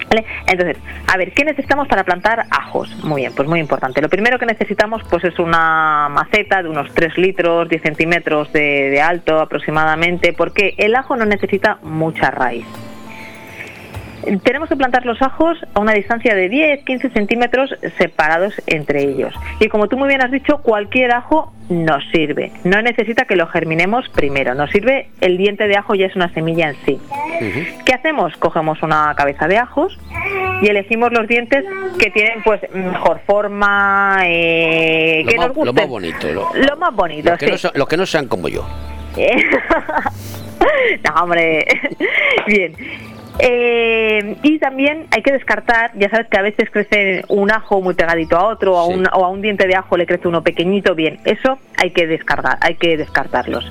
¿Vale? Entonces, a ver, ¿qué necesitamos para plantar ajos? Muy bien, pues muy importante. Lo primero que necesitamos pues es una maceta de unos 3 litros, 10 centímetros de, de alto aproximadamente, porque el ajo no necesita mucha raíz. Tenemos que plantar los ajos a una distancia de 10-15 centímetros separados entre ellos. Y como tú muy bien has dicho, cualquier ajo nos sirve. No necesita que lo germinemos primero. Nos sirve el diente de ajo ya es una semilla en sí. ¿Qué hacemos? Cogemos una cabeza de ajos y elegimos los dientes que tienen pues mejor forma, eh, Lo que más, nos lo gusten. más bonito. Lo, Lo más bonito, los, que sí. no, son- los que no sean como yo. No, hombre. Bien. Eh, y también hay que descartar, ya sabes que a veces crece un ajo muy pegadito a otro, o a, un, o a un diente de ajo le crece uno pequeñito, bien, eso hay que descargar, hay que descartarlos.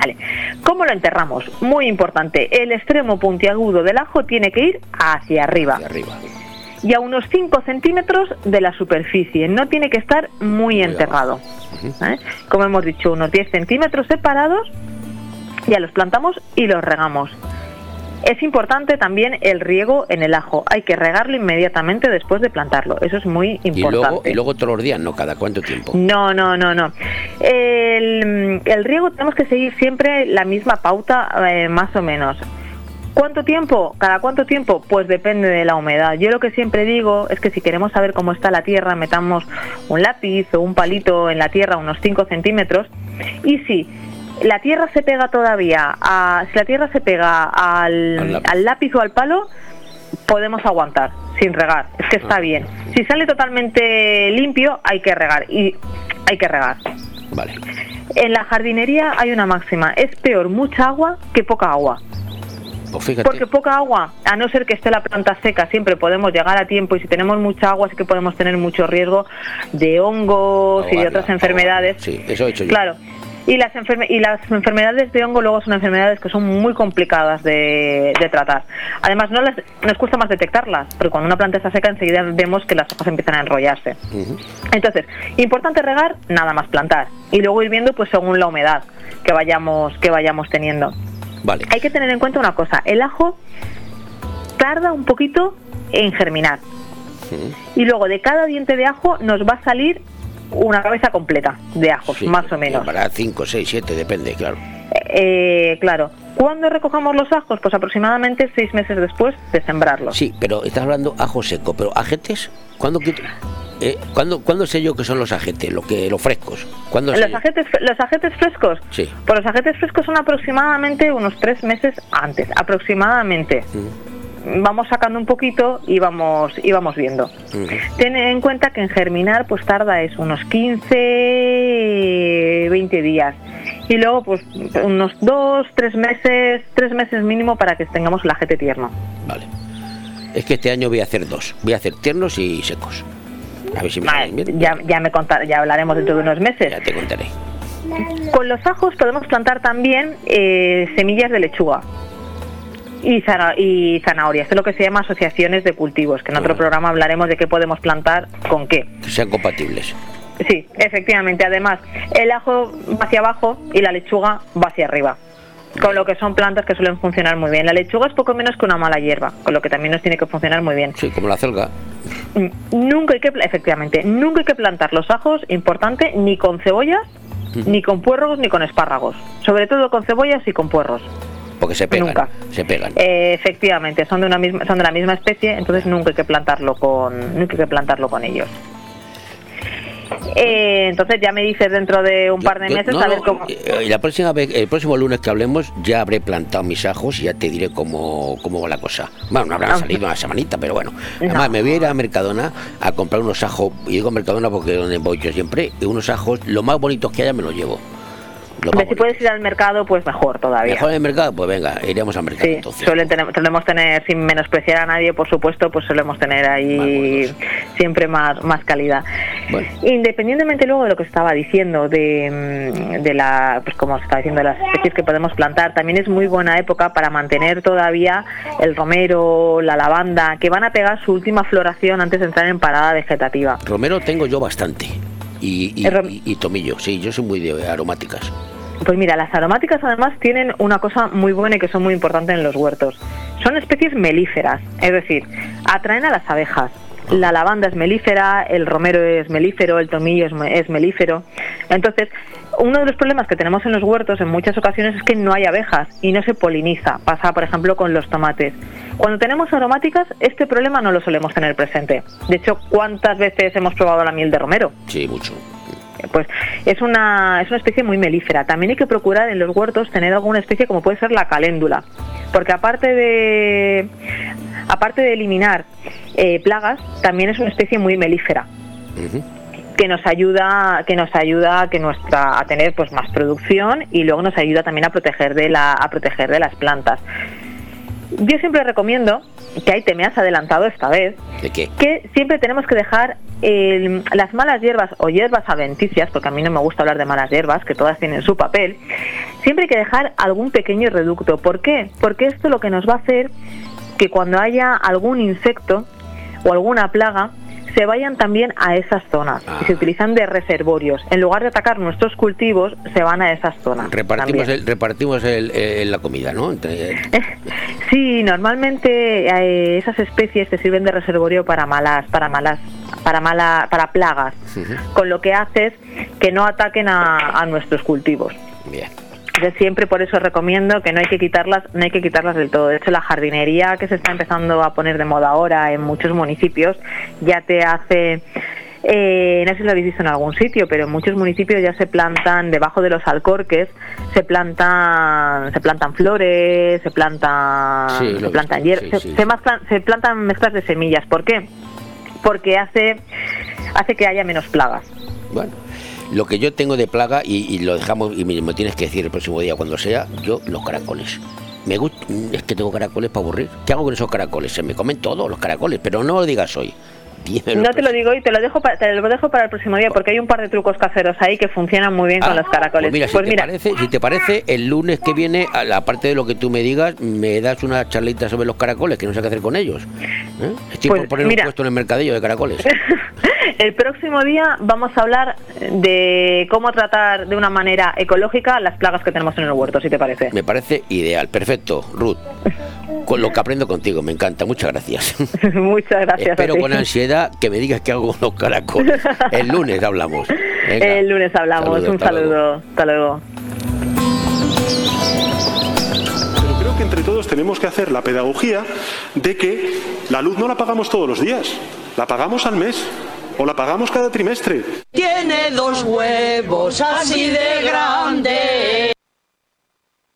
Vale. ¿Cómo lo enterramos? Muy importante, el extremo puntiagudo del ajo tiene que ir hacia arriba. Y a unos 5 centímetros de la superficie, no tiene que estar muy enterrado. ¿eh? Como hemos dicho, unos 10 centímetros separados, ya los plantamos y los regamos. Es importante también el riego en el ajo. Hay que regarlo inmediatamente después de plantarlo. Eso es muy Y importante. luego, y luego todos los días, no cada cuánto tiempo. No, no, no, no. El, el riego tenemos que seguir siempre la misma pauta, eh, más o menos. ¿Cuánto tiempo? ¿Cada cuánto tiempo? Pues depende de la humedad. Yo lo que siempre digo es que si queremos saber cómo está la tierra, metamos un lápiz o un palito en la tierra, unos 5 centímetros, y si la tierra se pega todavía, a, si la tierra se pega al, al lápiz. o al palo, podemos aguantar sin regar. Es que está bien. Si sale totalmente limpio, hay que regar. Y hay que regar. Vale. En la jardinería hay una máxima. Es peor mucha agua que poca agua. Pues. Porque poca agua, a no ser que esté la planta seca, siempre podemos llegar a tiempo y si tenemos mucha agua sí que podemos tener mucho riesgo de hongos y de otras enfermedades. Sí, eso he hecho yo. Claro. Y las, enferme- y las enfermedades de hongo luego son enfermedades que son muy complicadas de, de tratar. Además, no las, nos cuesta más detectarlas, porque cuando una planta está seca enseguida vemos que las hojas empiezan a enrollarse. Entonces, importante regar, nada más plantar. Y luego ir viendo pues según la humedad que vayamos, que vayamos teniendo. Vale. Hay que tener en cuenta una cosa, el ajo tarda un poquito en germinar. Y luego de cada diente de ajo nos va a salir una cabeza completa de ajos, más o menos. Para 5, 6, 7, depende, claro. Eh, claro. ¿Cuándo recogemos los ajos? Pues aproximadamente seis meses después de sembrarlos. Sí, pero estás hablando ajo seco, pero ajetes, ¿cuándo, quit- eh, ¿cuándo, ¿cuándo sé yo que son los ajetes, lo que, los frescos? ¿Cuándo sé Los yo? ajetes, los ajetes frescos, Sí. pues los ajetes frescos son aproximadamente unos tres meses antes, aproximadamente. Vamos sacando un poquito y vamos y vamos viendo. Ten en cuenta que en germinar pues tarda es unos 15, 20 días. Y luego pues unos 2, 3 meses, 3 meses mínimo para que tengamos el ajete tierno. Es que este año voy a hacer dos. Voy a hacer tiernos y secos. A ver si me salen bien. Ya, ya me contar, ya hablaremos dentro de unos meses. Ya te contaré. Con los ajos podemos plantar también eh, semillas de lechuga y, zana- y zanahorias. Esto es lo que se llama asociaciones de cultivos, que en otro programa hablaremos de qué podemos plantar con qué. Que sean compatibles. Sí, efectivamente. Además, el ajo va hacia abajo y la lechuga va hacia arriba. Con lo que son plantas que suelen funcionar muy bien. La lechuga es poco menos que una mala hierba, con lo que también nos tiene que funcionar muy bien. Sí, como la celga. Mm, Nunca hay que, efectivamente, nunca hay que plantar los ajos, importante, ni con cebollas, ni con puerros, ni con espárragos. Sobre todo con cebollas y con puerros. Porque se pegan. Nunca. Se pegan. Eh, efectivamente, son de una misma, son de la misma especie, entonces nunca hay que plantarlo con, nunca hay que plantarlo con ellos. Eh, entonces ya me dices dentro de un par de Yo- meses no, a ver no, cómo. eh, y la próxima vez, el próximo lunes que hablemos, ya habré plantado mis ajos y ya te diré cómo, cómo va la cosa. Bueno, no habrán Ah. salido una semanita, pero bueno. Además, me voy a ir a Mercadona a comprar unos ajos. Y digo Mercadona porque es donde voy yo siempre. Y unos ajos, lo más bonitos que haya, me los llevo. Hombre, si puedes ir al mercado, pues mejor todavía. Mejor en el mercado, pues venga, iremos al mercado Sí, entonces. suelen tener, solemos tener, sin menospreciar a nadie, por supuesto, pues solemos tener ahí siempre más, más calidad. Independientemente luego de lo que estaba diciendo, de, mm, de la, pues como se está diciendo, de las especies que podemos plantar, también es muy buena época para mantener todavía el romero, la lavanda, que van a pegar su última floración antes de entrar en parada vegetativa. Romero tengo yo bastante. Y, y, tomillo, sí, yo soy muy de aromáticas. Pues mira, las aromáticas además tienen una cosa muy buena y que son muy importantes en los huertos. Son especies melíferas, es decir, atraen a las abejas. La lavanda es melífera, el romero es melífero, el tomillo es, me- es melífero. Entonces, uno de los problemas que tenemos en los huertos en muchas ocasiones es que no hay abejas y no se poliniza. Pasa, por ejemplo, con los tomates. Cuando tenemos aromáticas, este problema no lo solemos tener presente. De hecho, ¿cuántas veces hemos probado la miel de romero? Sí, mucho. Pues es una, es una especie muy melífera. También hay que procurar en los huertos tener alguna especie como puede ser la caléndula. Porque aparte de, aparte de eliminar eh, plagas, también es una especie muy melífera que nos ayuda que nos ayuda a que nuestra a tener pues más producción y luego nos ayuda también a proteger de la a proteger de las plantas yo siempre recomiendo que ahí te me has adelantado esta vez ¿De qué? que siempre tenemos que dejar las malas hierbas o hierbas adventicias, porque a mí no me gusta hablar de malas hierbas, que todas tienen su papel, siempre hay que dejar algún pequeño reducto. ¿Por qué? Porque esto lo que nos va a hacer que cuando haya algún insecto o alguna plaga, se vayan también a esas zonas y se utilizan de reservorios. En lugar de atacar nuestros cultivos, se van a esas zonas. Repartimos, el, repartimos el- el- la comida, ¿no? Entre- Sí, normalmente eh, esas especies te sirven de reservorio para malas, para malas, para mala, para plagas, con lo que haces que no ataquen a, a nuestros cultivos. Bien. Entonces, siempre por eso recomiendo que no hay que quitarlas, no hay que quitarlas del todo. De hecho, la jardinería que se está empezando a poner de moda ahora en muchos municipios ya te hace eh, no sé si lo habéis visto en algún sitio, pero en muchos municipios ya se plantan debajo de los alcorques, se plantan, se plantan flores, se plantan, Sí, se plantan sí, se- sí. se mezclan- se plantan mezclas de semillas. ¿Por qué? Porque hace, hace que haya menos plagas. Bueno, lo que yo tengo de plaga, y, y lo dejamos, y me, me tienes que decir el próximo día cuando sea, yo los caracoles. Me gusta, es que tengo caracoles para aburrir. ¿Qué hago con esos caracoles? Se me comen todos los caracoles, pero no lo digas hoy. Dímelo No te lo digo y te lo dejo para, te lo dejo para el próximo día porque hay un par de trucos caseros ahí que funcionan muy bien con Ah, los caracoles. Pues mira, si, te Parece, si te parece, el lunes que viene, a la parte de lo que tú me digas, me das una charlita sobre los caracoles, que no sé qué hacer con ellos. ¿Eh? Estoy Pues, por poner mira. un puesto en el mercadillo de caracoles. el próximo día vamos a hablar de cómo tratar de una manera ecológica las plagas que tenemos en el huerto, si te parece. Me parece ideal, perfecto, Ruth. Con lo que aprendo contigo, me encanta, muchas gracias. Muchas gracias. Espero a ti. con ansiedad que me digas qué hago con los caracoles. El lunes hablamos. Venga. El lunes hablamos. Saludos, un hasta luego. saludo. Hasta luego. Pero creo que entre todos tenemos que hacer la pedagogía de que la luz no la pagamos todos los días, la pagamos al mes o la pagamos cada trimestre. Tiene dos huevos así de grandes.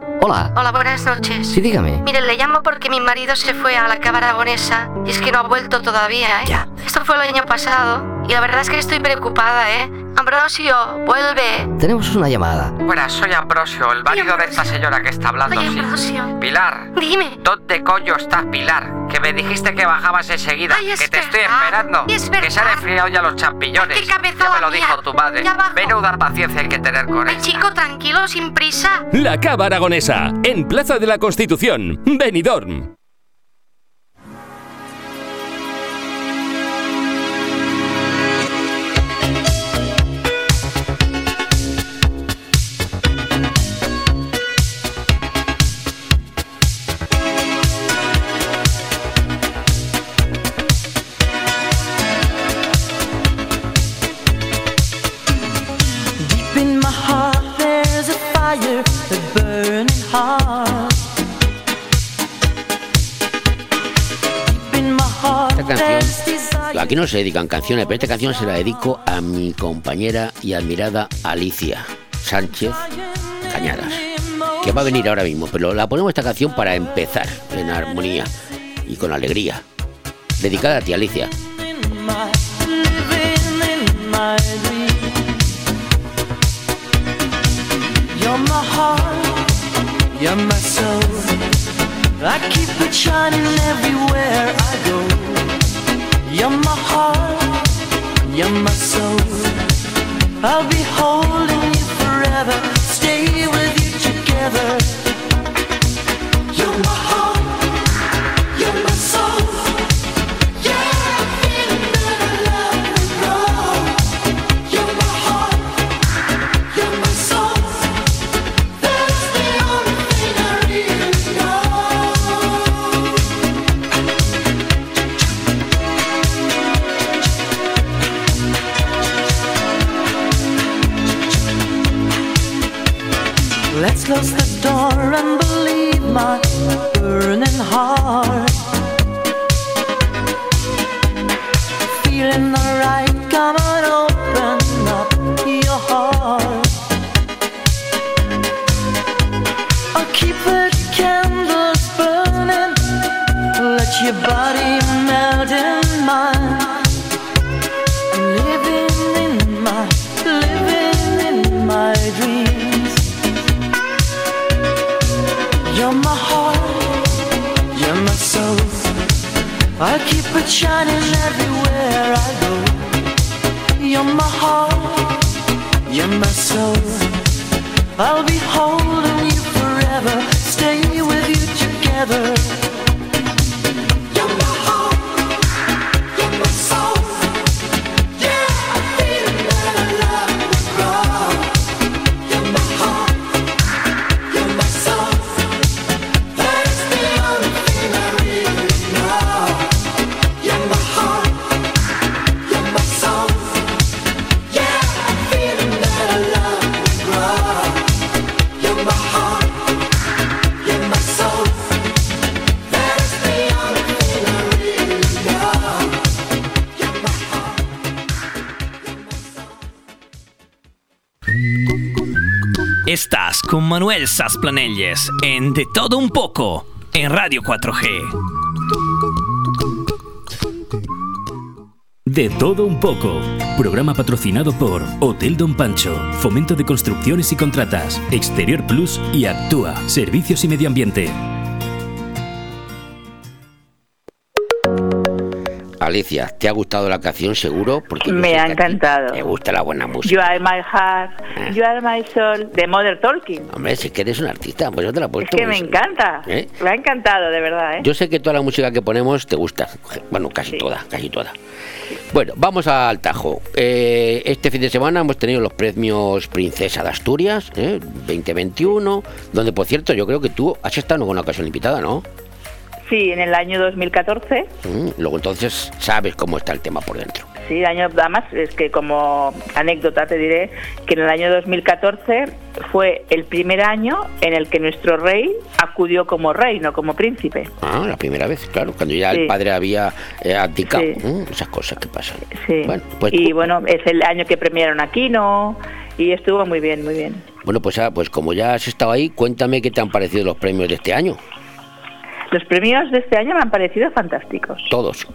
Hola. Hola, buenas noches. Sí, dígame. Mire, le llamo porque mi marido se fue a la Cava Aragonesa y es que no ha vuelto todavía, ¿eh? Ya. Esto fue el año pasado y la verdad es que estoy preocupada, ¿eh? Ambrosio, vuelve. Tenemos una llamada. Buenas, soy Ambrosio, el marido de esta señora que está hablando. Ay, sí. Ambrosio. Pilar. Dime. ¿Dónde coño estás, Pilar? Que me dijiste que bajabas enseguida. Ay, es que te estoy esperando. Es que se han enfriado ya los champiñones. Ay, qué ya me lo mía. dijo tu madre. Ya bajo. Menuda paciencia hay que tener con él. chico, tranquilo, sin prisa. La Cava Aragonesa, en Plaza de la Constitución, Benidorm. Aquí no se dedican canciones, pero esta canción se la dedico a mi compañera y admirada Alicia Sánchez Cañadas, que va a venir ahora mismo, pero la ponemos esta canción para empezar en armonía y con alegría. Dedicada a ti, Alicia. I keep it shining everywhere I go. You're my heart, you're my soul. I'll be holding you forever, stay with you together. You're my heart, and believe my burning heart. Con Manuel Sasplanelles en De Todo Un Poco en Radio 4G. De todo un poco. Programa patrocinado por Hotel Don Pancho, Fomento de Construcciones y Contratas, Exterior Plus y Actúa, Servicios y Medio Ambiente. Alicia, ¿te ha gustado la canción seguro? Porque Me ha encantado. Te gusta la buena música. You are my heart, Ah. you are my soul, de Mother Talking. Hombre, si es que eres un artista, pues yo te la he Es puesto. que me encanta, ¿eh? me ha encantado, de verdad, ¿eh? Yo sé que toda la música que ponemos te gusta. Bueno, casi toda, casi toda. Bueno, vamos al Tajo. Eh, este fin de semana hemos tenido los premios Princesa de Asturias, ¿eh? 2021, donde por cierto yo creo que tú has estado en alguna ocasión invitada, ¿no? Sí, en el año 2014, Mm, Luego entonces sabes cómo está el tema por dentro. sí, el año, además es que como anécdota te diré que en el año 2014 fue el primer año en el que nuestro rey acudió como rey, no como príncipe. Ah, la primera vez, claro, cuando ya el padre había eh, abdicado. Sí. Mm, esas cosas que pasan. Sí. Bueno, pues y bueno, es el año que premiaron a Kino y estuvo muy bien, muy bien. Bueno, pues, ah, pues como ya has estado ahí, cuéntame qué te han parecido los premios de este año. Los premios de este año me han parecido fantásticos. Todos.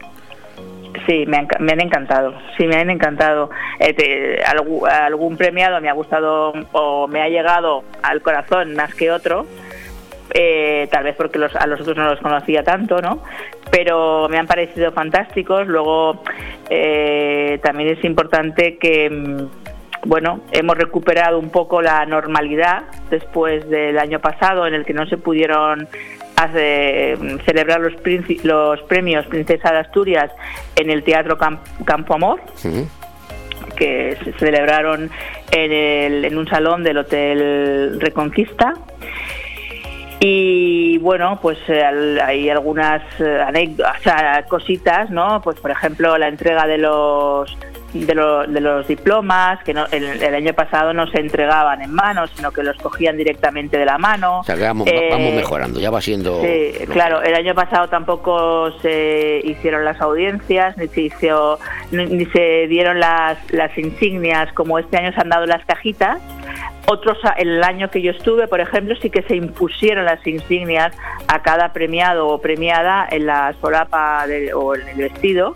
Sí, me han, me han encantado. Sí, me han encantado. Eh, te- algún premiado me ha gustado o me ha llegado al corazón más que otro. eh, tal vez porque los, a los otros no los conocía tanto, ¿no? Pero me han parecido fantásticos. Luego, eh, también es importante que, mm, bueno, hemos recuperado un poco la normalidad después del año pasado en el que no se pudieron hace- celebrar los, los premios Princesa de Asturias en el Teatro Cam- Campo Amor, que se celebraron en, el- en un salón del Hotel Reconquista. Y bueno, pues eh, al- hay algunas eh, anécdotas, o sea, cositas, ¿no? Pues por ejemplo, la entrega de los de, lo- de los diplomas, que no- el, el año pasado no se entregaban en mano, sino que los cogían directamente de la mano. O sea, que vamos, Eh, vamos mejorando, ya va siendo... Sí, claro, el año pasado tampoco se hicieron las audiencias, ni se hizo, ni, ni se dieron las, las insignias como este año se han dado las cajitas. Otros, el año que yo estuve, por ejemplo, sí que se impusieron las insignias a cada premiado o premiada en la solapa de- o en el vestido.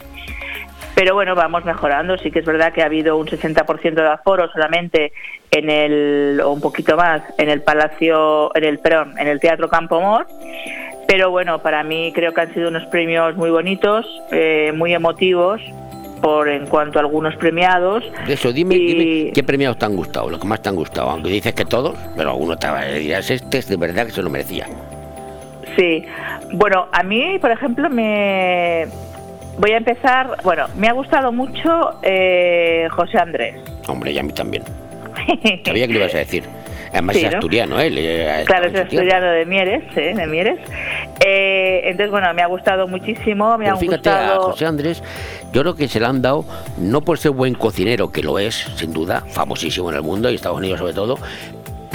Pero bueno, vamos mejorando. Sí que es verdad que ha habido un 60% de aforo solamente en el, o un poquito más, en el Palacio, en el, perdón, en el Teatro Campo Mor. Pero bueno, para mí creo que han sido unos premios muy bonitos, eh, muy emotivos, por en cuanto a algunos premiados. Eso, dime, dime qué premiados te han gustado, los que más te han gustado. Aunque dices que todos, pero alguno te va a dirás, este es de verdad que se lo merecía. Sí, bueno, a mí, por ejemplo, me voy a empezar. Bueno, me ha gustado mucho eh, José Andrés. Hombre, y a mí también. Sabía que lo ibas a decir. Además Sí, es ¿no? asturiano, ¿eh? Claro, es estudiano de Mieres, ¿eh? de Mieres. Eh, entonces, bueno, me ha gustado muchísimo, me Pero ha fíjate, a gustado. José Andrés, yo creo que se le han dado, no por ser buen cocinero, que lo es, sin duda, famosísimo en el mundo y Estados Unidos sobre todo,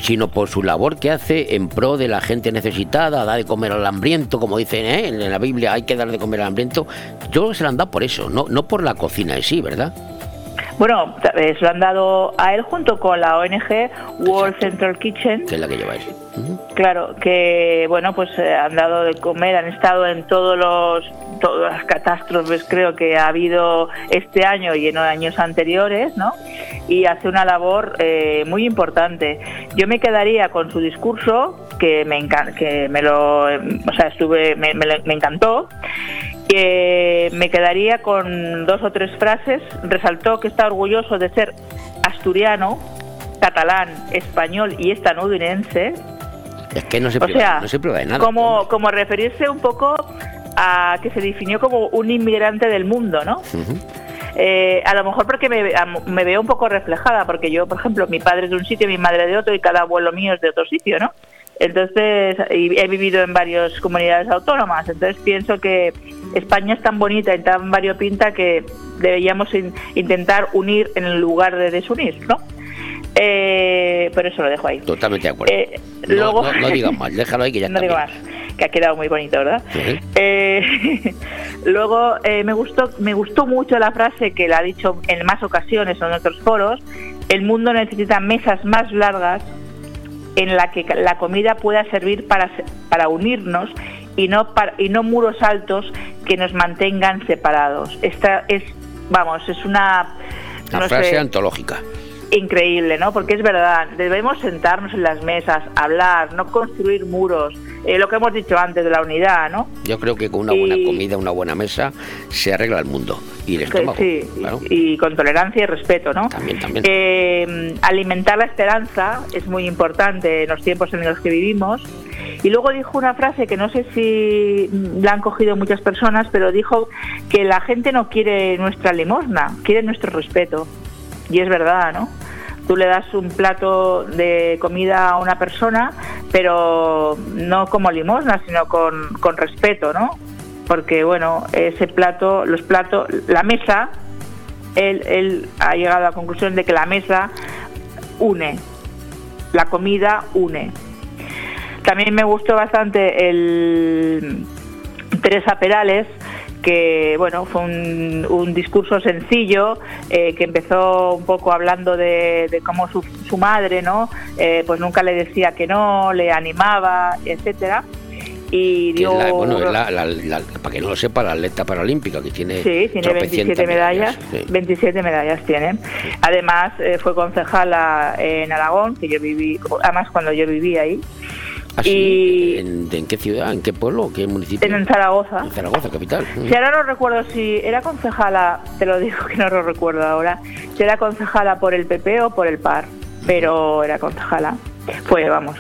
sino por su labor que hace en pro de la gente necesitada, da de comer al hambriento, como dicen ¿eh? en la Biblia, hay que dar de comer al hambriento. Yo creo que se le han dado por eso, no, no por la cocina en sí, ¿verdad? Bueno, eh, se lo han dado a él junto con la ONG World Central Kitchen. Que es la que lleva él. Claro, que bueno, pues eh, han dado de comer, han estado en todos los todas las catástrofes creo que ha habido este año y en años anteriores, ¿no? Y hace una labor eh, muy importante. Yo me quedaría con su discurso que me encan- que me lo, o sea, estuve me, me lo- me encantó. Que me quedaría con dos o tres frases. Resaltó que está orgulloso de ser asturiano, catalán, español y estadounidense. Es que no se O priva, sea, no se priva de nada. como, como referirse un poco a que se definió como un inmigrante del mundo, ¿no? Eh, a lo mejor porque me, a- me veo un poco reflejada, porque yo, por ejemplo, mi padre es de un sitio, mi madre de otro y cada abuelo mío es de otro sitio, ¿no? Entonces, y he vivido en varias comunidades autónomas, entonces pienso que España es tan bonita y tan variopinta que deberíamos in- intentar unir en lugar de desunir, ¿no? Eh, por eso lo dejo ahí. Totalmente de acuerdo. Eh, No- luego, no, no digas más, déjalo ahí que ya no digo más, que ha quedado muy bonito, ¿verdad? Sí. Eh, luego eh, me gustó me gustó mucho la frase que la ha dicho en más ocasiones en otros foros. El mundo necesita mesas más largas en la que la comida pueda servir para para unirnos y no para, y no muros altos que nos mantengan separados. Esta es vamos es una no frase sé, antológica. increíble, ¿no? Porque es verdad, debemos sentarnos en las mesas, hablar, no construir muros, eh, lo que hemos dicho antes de la unidad, ¿no? Yo creo que con una buena comida, una buena mesa, se arregla el mundo. Y el estómago. sí, claro. y con tolerancia y respeto, ¿no? También, también. Eh, alimentar la esperanza es muy importante en los tiempos en los que vivimos. Y luego dijo una frase que no sé si la han cogido muchas personas, pero dijo que la gente no quiere nuestra limosna, quiere nuestro respeto. Y es verdad, ¿no? Tú le das un plato de comida a una persona, pero no como limosna, sino con, con respeto, ¿no? Porque, bueno, ese plato, los platos, la mesa, él, él ha llegado a la conclusión de que la mesa une, la comida une. También me gustó bastante el Teresa Perales, que bueno fue un, un discurso sencillo eh, que empezó un poco hablando de, de cómo su, su madre no Eh, pues nunca le decía que no le animaba etcétera y dio la- bueno, la- para que no lo sepa, la atleta paralímpica que tiene, Sí, tiene tropecientas 27 medallas. sí. 27 medallas tiene. Además, eh, fue concejala en Aragón, que yo viví, además cuando yo viví ahí, Ah, sí, ¿En, en qué ciudad? ¿En qué pueblo? ¿Qué municipio? en Zaragoza. En Zaragoza, capital. Si ahora no recuerdo si era concejala, te lo digo que no lo recuerdo ahora, si era concejala por el PP o por el PAR, pero era concejala. Fue, vamos.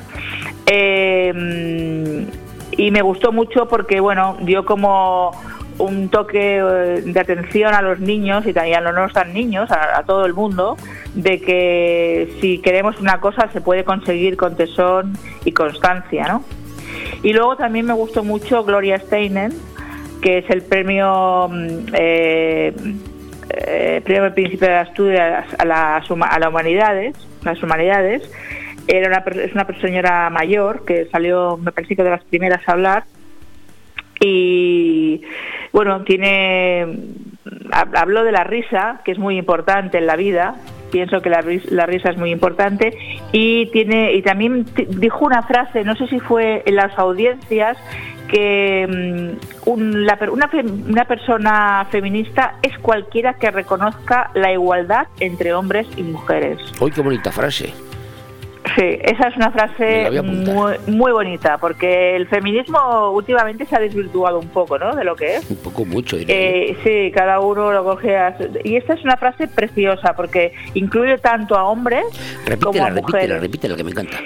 Eh, y me gustó mucho porque, bueno, dio como un toque eh, de atención a los niños y también a los no tan niños, a, todo el mundo, de que si queremos una cosa se puede conseguir con tesón y constancia, ¿no? Y luego también me gustó mucho Gloria Steinem, que es el premio mm, eh, eh, premio Príncipe de Asturias a huma- a humanidades, las humanidades. Era una, es una señora mayor que salió, me parece que de las primeras a hablar. Y bueno, tiene hab- habló de la risa, que es muy importante en la vida, pienso que la, la risa es muy importante y tiene y también dijo una frase, no sé si fue en las audiencias que mm, un- la una, una persona feminista es cualquiera que reconozca la igualdad entre hombres y mujeres. Uy, qué bonita frase. Sí, esa es una frase a muy, muy bonita, porque el feminismo últimamente se ha desvirtuado un poco, ¿no? De lo que es. Un poco mucho. Eh, sí, cada uno lo coge a su- Y esta es una frase preciosa, porque incluye tanto a hombres como repítela, a repítela, mujeres. repítela, que me encanta.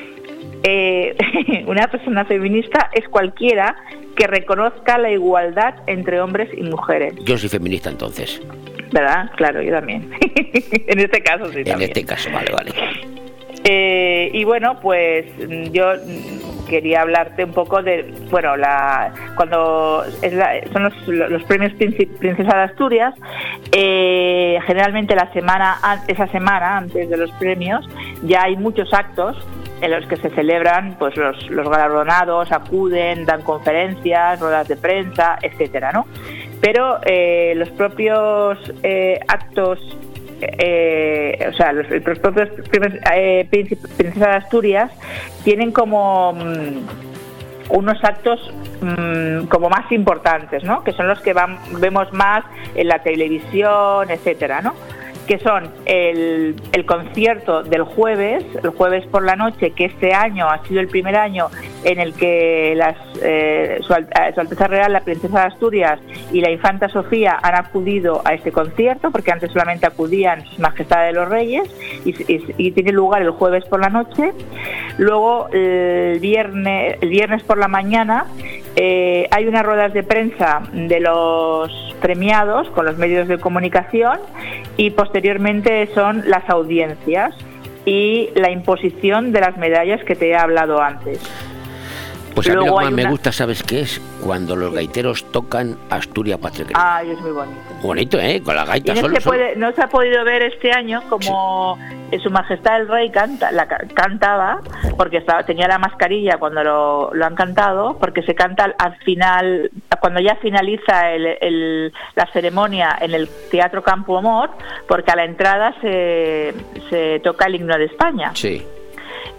Eh, una persona feminista es cualquiera que reconozca la igualdad entre hombres y mujeres, Yo soy feminista entonces. ¿verdad? Claro, yo también. en este caso sí En también. este caso, vale, vale. Eh, y bueno, pues mm, yo mm, quería hablarte un poco de, bueno, la, cuando son los, premios Princesa de Asturias, eh, generalmente la semana, an- esa semana antes de los premios, ya hay muchos actos en los que se celebran pues los, galardonados, acuden, dan conferencias, ruedas de prensa, etcétera, ¿no? Pero eh, los propios actos eh, o sea, los, propios eh, príncipe- princesa de Asturias tienen como mm, unos actos mm, como más importantes, ¿no? Que son los que vemos más en la televisión, etcétera, ¿no? Que son el, concierto del jueves, el jueves por la noche, que este año ha sido el primer año en el que eh, su, eh, Su Alteza Real, la Princesa de Asturias y la Infanta Sofía han acudido a este concierto, porque antes solamente acudían Sus Majestades de los Reyes, y, y- y tiene lugar el jueves por la noche. Luego, el viernes, el viernes por la mañana, eh, hay unas ruedas de prensa de los premiados con los medios de comunicación y posteriormente son las audiencias y la imposición de las medallas que te he hablado antes. Pues a mí lo Luego que hay más me gusta, ¿sabes qué es? Cuando los gaiteros tocan Asturias Patria. Ay, es muy bonito. Bonito, ¿eh? Con la gaita no solo. se, solo. puede, no se ha podido ver este año como eh, Su Majestad el Rey canta, la, ca- cantaba, porque estaba, tenía la mascarilla cuando lo, lo han cantado, porque se canta al, al final, cuando ya finaliza el- el- la ceremonia en el Teatro Campo Amor, porque a la entrada se, se toca el himno de España. Sí,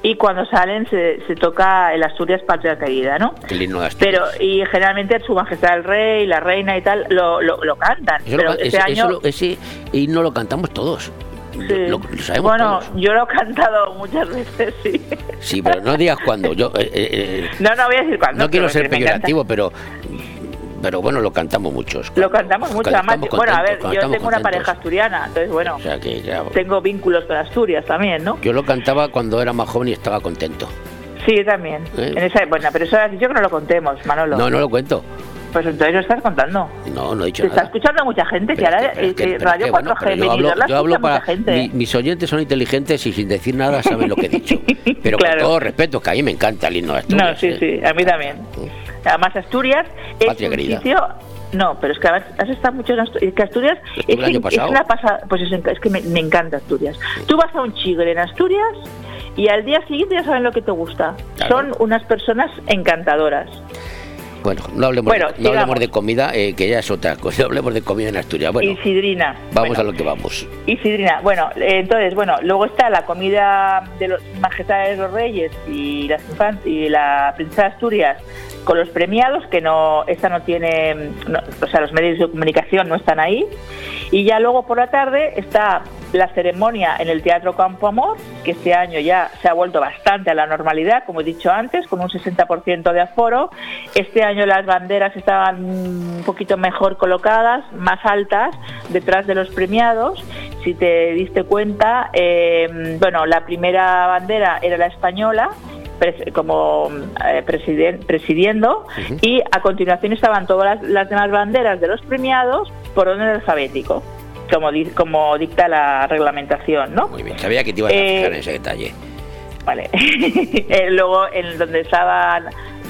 Y cuando salen se, se toca el Asturias Patria Querida, ¿no? el himno de Asturias. Pero, y generalmente Su Majestad el Rey, la Reina y tal, lo, lo, lo cantan. Eso pero lo- este ese, año... eso ese himno lo cantamos todos. Sí. Lo, lo sabemos bueno, todos. yo lo he cantado muchas veces, sí. Sí, pero no digas cuándo. Yo, eh, eh, eh, No, no voy a decir cuándo. no quiero ser peyorativo, pero pero bueno, lo cantamos muchos. Lo cantamos mucho. Además, bueno, a ver, yo tengo una contentos. pareja asturiana, entonces, bueno, O sea que ya- tengo vínculos con Asturias también, ¿no? yo lo cantaba cuando era más joven y estaba contento. Sí, también. ¿Eh? En esa, bueno, pero eso has dicho que no lo contemos, Manolo. No, no lo cuento. Pues entonces lo estás contando. No, no he dicho Te está nada. escuchando mucha gente, que ahora Pero es eh, que- eh, pero Radio que, bueno, 4G pero yo hablo, la yo para gente. mi- mis oyentes son inteligentes y sin decir nada saben lo que he dicho. Pero Claro. con todo respeto, que a mí me encanta el himno de Asturias. No, sí, ¿eh? sí, a mí también. Además, Asturias es Patria un querida. sitio... No, pero es que has estado mucho en Asturias. Que Asturias es, una pasada... Pues es, es que me, me encanta Asturias. Tú vas a un chigre en Asturias y al día siguiente ya saben lo que te gusta. Claro. Son unas personas encantadoras. Bueno, no hablemos, Bueno, de, no hablemos de comida, eh, que ya es otra cosa. Hablemos de comida en Asturias. Bueno, y sidrina. vamos Bueno, a lo que vamos. Y sidrina. Bueno, eh, entonces, bueno, luego está la comida de los majestades de los reyes y, las y la princesa de Asturias con los premiados, que no, esta no tiene, o sea, los medios de comunicación no están ahí. Y ya luego por la tarde está la ceremonia en el Teatro Campo Amor, que este año ya se ha vuelto bastante a la normalidad, como he dicho antes, con un 60% de aforo. Este año las banderas estaban un poquito mejor colocadas, más altas, detrás de los premiados. Si te diste cuenta, eh, bueno, la primera bandera era la española, pres- como eh, presiden- presidiendo y a continuación estaban todas las, las demás banderas de los premiados por orden alfabético como, di- como dicta la reglamentación, ¿no? Muy bien, sabía que te ibas a Eh, fijar en ese detalle. Vale. Eh, Luego, en donde estaban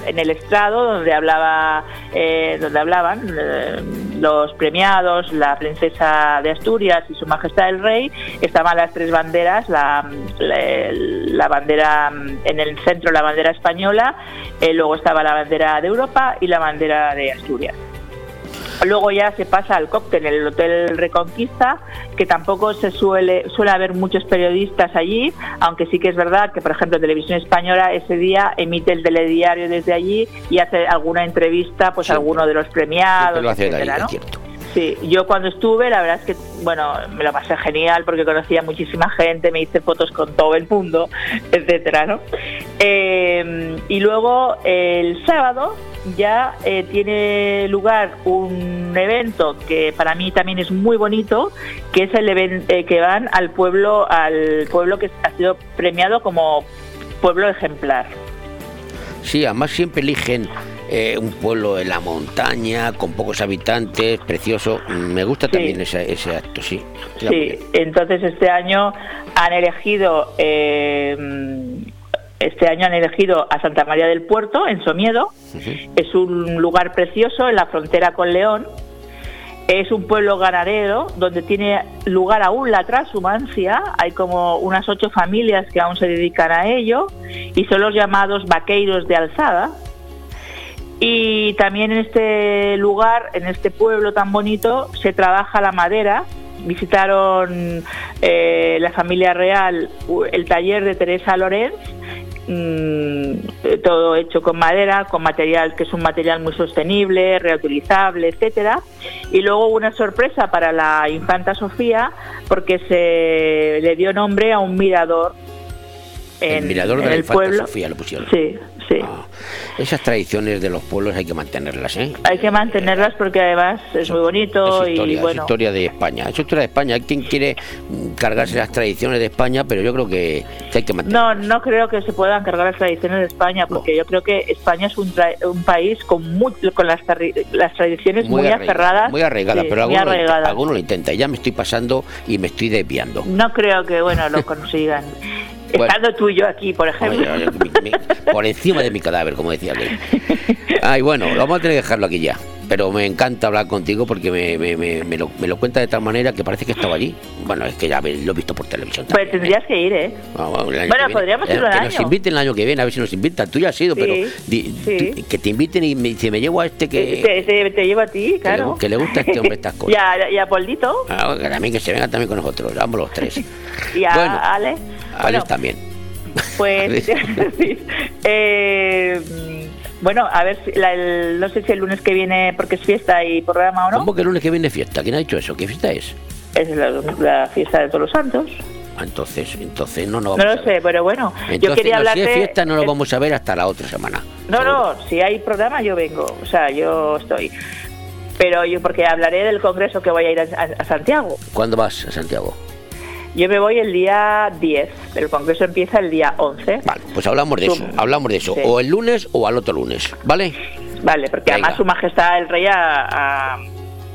en el estrado, donde hablaba, eh, donde hablaban eh, los premiados, la princesa de Asturias y su majestad el rey, estaban las tres banderas, la, la- bandera en el centro la bandera española, eh, luego estaba la bandera de Europa y la bandera de Asturias. Luego ya se pasa al cóctel en el Hotel Reconquista, que tampoco se suele suele haber muchos periodistas allí, aunque sí que es verdad que, por ejemplo, Televisión Española ese día emite el telediario desde allí y hace alguna entrevista pues a alguno de los premiados, ahí, etcétera, es ¿no? cierto. Sí, yo cuando estuve, la verdad es que, bueno, me lo pasé genial porque conocía muchísima gente, me hice fotos con todo el mundo, etcétera, ¿no? Eh, y luego el sábado ya eh, tiene lugar un evento que para mí también es muy bonito, que es el evento que van al pueblo, al pueblo que ha sido premiado como pueblo ejemplar. Sí, además siempre eligen eh, un pueblo en la montaña, con pocos habitantes, precioso. Me gusta también ese, ese acto, sí. Sí, entonces este año han elegido eh, este año han elegido a Santa María del Puerto en Somiedo. Es un lugar precioso en la frontera con León. Es un pueblo ganadero donde tiene lugar aún la transhumancia. Hay como unas ocho familias que aún se dedican a ello y son los llamados vaqueiros de alzada. Y también en este lugar, en este pueblo tan bonito, se trabaja la madera. Visitaron eh, la familia real el taller de Teresa Lorenz, mm, todo hecho con madera, con material que es un material muy sostenible, reutilizable, etcétera. Y luego una sorpresa para la infanta Sofía, porque se le dio nombre a un mirador el en, mirador de en la el infanta pueblo. Sofía lo pusieron. Sí, sí. Esas tradiciones de los pueblos hay que mantenerlas, ¿eh? Hay que mantenerlas porque además es muy bonito Es historia, y es bueno. historia de España. Es historia de España. Hay quien quiere cargarse las tradiciones de España, pero yo creo que, hay que mantenerlas. No, no creo que se puedan cargar las tradiciones de España, porque yo creo que España es un, tra- un país con mu- con las, las tradiciones muy, arraigada, aferradas. Muy arraigada, Sí, pero muy alguno, lo intenta- arraigadas. alguno lo intenta. Ya me estoy pasando y me estoy desviando. No creo que bueno lo consigan. Bueno. Estando tú y yo aquí, por ejemplo. Oye, oye, mi- mi- por encima de mi cadáver, como decía aquel. Ay, bueno, vamos a tener que dejarlo aquí ya. Pero me encanta hablar contigo porque me, me, me, me lo, me lo cuenta de tal manera que parece que estaba allí. Bueno, es que ya lo he visto por televisión. Pues tendrías que ir, ¿eh? Vamos, Bueno, podríamos Eh, Que nos inviten el año que viene, a ver si nos invitan. Tú ya has ido, Sí, pero di- sí. tú- que te inviten y me, si me llevo a este que, Te, te- te llevo a ti, que le- claro. que le gusta a este hombre estas Y cosas. a, y a Poldito Ah, que también que se venga también con nosotros, vamos los tres. y a Bueno, Ale. Alex Bueno, también. Pues, sí. Eh, bueno, a ver, si la- el- no sé si el lunes que viene, porque es fiesta y programa o no, ¿Cómo que el lunes que viene fiesta? ¿Quién ha dicho eso? ¿Qué fiesta es? es la, la fiesta de todos los santos. Ah, Entonces, entonces no nos No vamos lo a ver. sé, pero bueno, Entonces, yo quería no, hablarte... si es fiesta no lo vamos a ver hasta la otra semana. No, no, si hay programa yo vengo, o sea, yo estoy. Pero yo, porque hablaré del congreso que voy a ir a, a- a Santiago. ¿Cuándo vas a Santiago? Yo me voy el día 10, el congreso empieza el día 11. Vale, pues hablamos de Tú- eso, hablamos de eso. Sí. O el lunes o al otro lunes, ¿vale? Vale, porque Venga. además su majestad el rey a- a-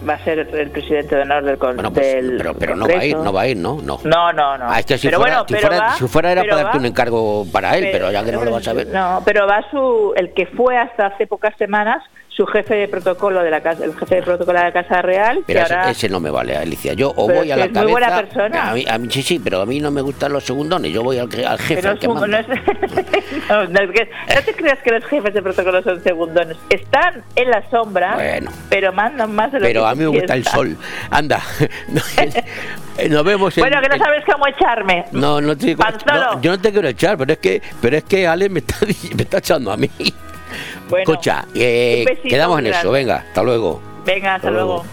va a ser el presidente de honor del, con- del pues, Pero, pero no va a ir, Congreso. no va a ir, ¿no? No. No, no, no. Ah, es que si pero fuera, bueno, si pero fuera- va- si fuera era pero para darte va- un encargo para él, pero ya que no lo vas a ver. No, pero va su el que fue hasta hace pocas semanas su jefe de protocolo de la casa, el jefe de protocolo de la Casa Real, que Mira, ahora ese, ese no me vale, Alicia. Yo o Pero voy a la es cabeza. muy buena persona. A mí, a mí sí, sí, pero a mí no me gustan los segundones. Yo voy al, jefe, al que es- manda. no es- no, no es que- no te creas que los jefes de protocolo son segundones. Están en la sombra, Bueno. pero mandan más de lo Pero que a mí me gusta el sol. Anda, nos vemos en. Bueno, que no sabes cómo echarme. No, no te digo- yo no te quiero echar, pero es que, pero es que Ale me está, me está echando a mí. Bueno, Escucha, eh, besito quedamos en eso, venga, hasta luego. Venga, hasta Hasta luego.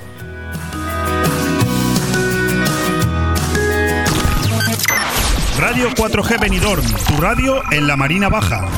Radio 4G Benidorm, tu radio en la Marina Baja.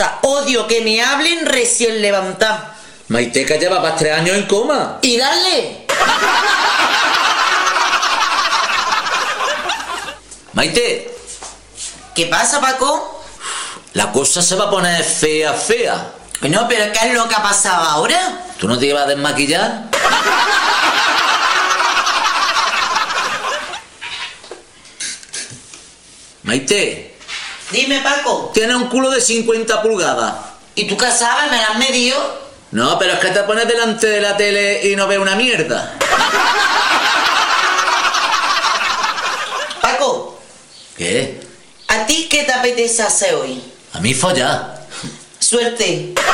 Cosa, odio que me hablen recién levantado. Maite, que llevabas tres años en coma. Y dale. Maite, ¿Qué pasa, Paco? la cosa se va a poner fea, fea. Bueno, pero ¿qué es lo que ha pasado ahora? ¿Tú no te ibas a desmaquillar? Maite, Dime, Paco. tienes un culo de 50 pulgadas. ¿Y tú qué sabes? ¿Me la has medido? No, pero es que te pones delante de la tele y no ves una mierda. Paco, ¿Qué? ¿a ti qué te apetece hacer hoy? A mí follar. Suerte.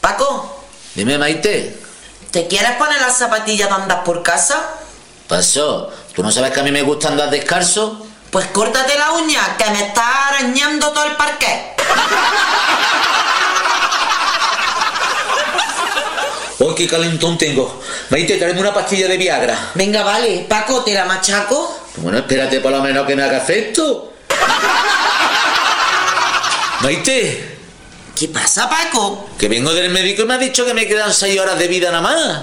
Paco, Dime, Maite. ¿te quieres poner las zapatillas de andar por casa? Pasó. ¿Tú no sabes que a mí me gusta andar descalzo? Pues córtate la uña, que me está arañando todo el parquet. ¡Uy, qué calentón tengo! Maite, tráeme una pastilla de Viagra. Venga, vale. Paco, ¿te la machaco? Bueno, espérate por lo menos que me haga efecto. Maite, ¿Qué pasa, Paco? que vengo del médico y me ha dicho que me quedan seis horas de vida nada más.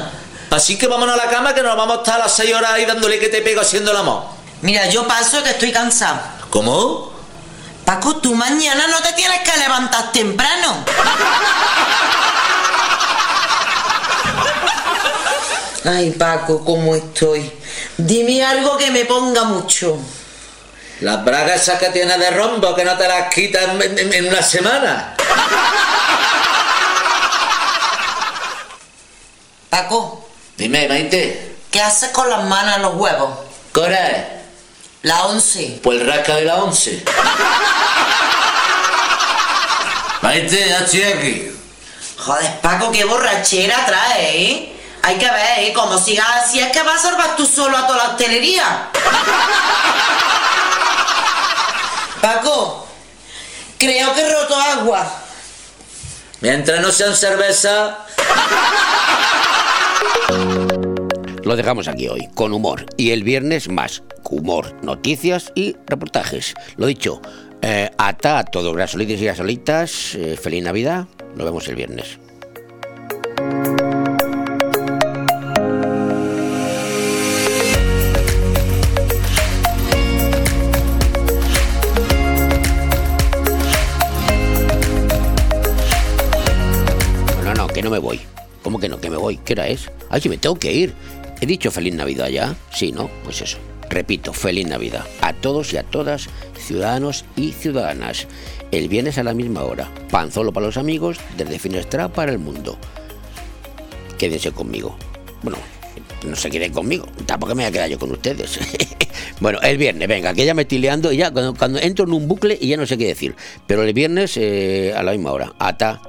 Así que vámonos a la cama que nos vamos a estar a las seis horas ahí dándole que te pego haciendo el amor. Mira, yo paso que estoy cansado. ¿Cómo? Paco, tú mañana no te tienes que levantar temprano. Ay, Paco, ¿cómo estoy? Dime algo que me ponga mucho. Las bragas esas que tienes de rombo que no te las quitas en, en- en una semana. Paco, Dime, Maite, ¿qué haces con las manos en los huevos? ¿qué hora es? La once. Pues el rasca de la once. Maite, ya estoy aquí. Joder, Paco, qué borrachera trae, ¿eh? Hay que ver, ¿eh? Como sigas así, es que vas a salvar tú solo a toda la hostelería. Paco, creo que he roto agua. Mientras no sean cerveza, Lo dejamos aquí hoy, con humor. Y el viernes más, humor, noticias y reportajes. Lo dicho, eh, ata a todos, gasolitos y gasolitas. eh, feliz Navidad. Nos vemos el viernes. ¿Cómo que no? Que me voy. ¿Qué hora es? Ay, que me tengo que ir. He dicho feliz Navidad ya. Sí, ¿no? Pues eso. Repito, feliz Navidad. A todos y a todas, ciudadanos y ciudadanas. El viernes a la misma hora. Panzolo para los amigos, desde Finestra para el mundo. Quédense conmigo. Bueno, no se queden conmigo. Tampoco me voy a quedar yo con ustedes. bueno, el viernes, venga, que ya me estoy liando y ya cuando, entro en un bucle y ya no sé qué decir. Pero el viernes eh, a la misma hora. Ata.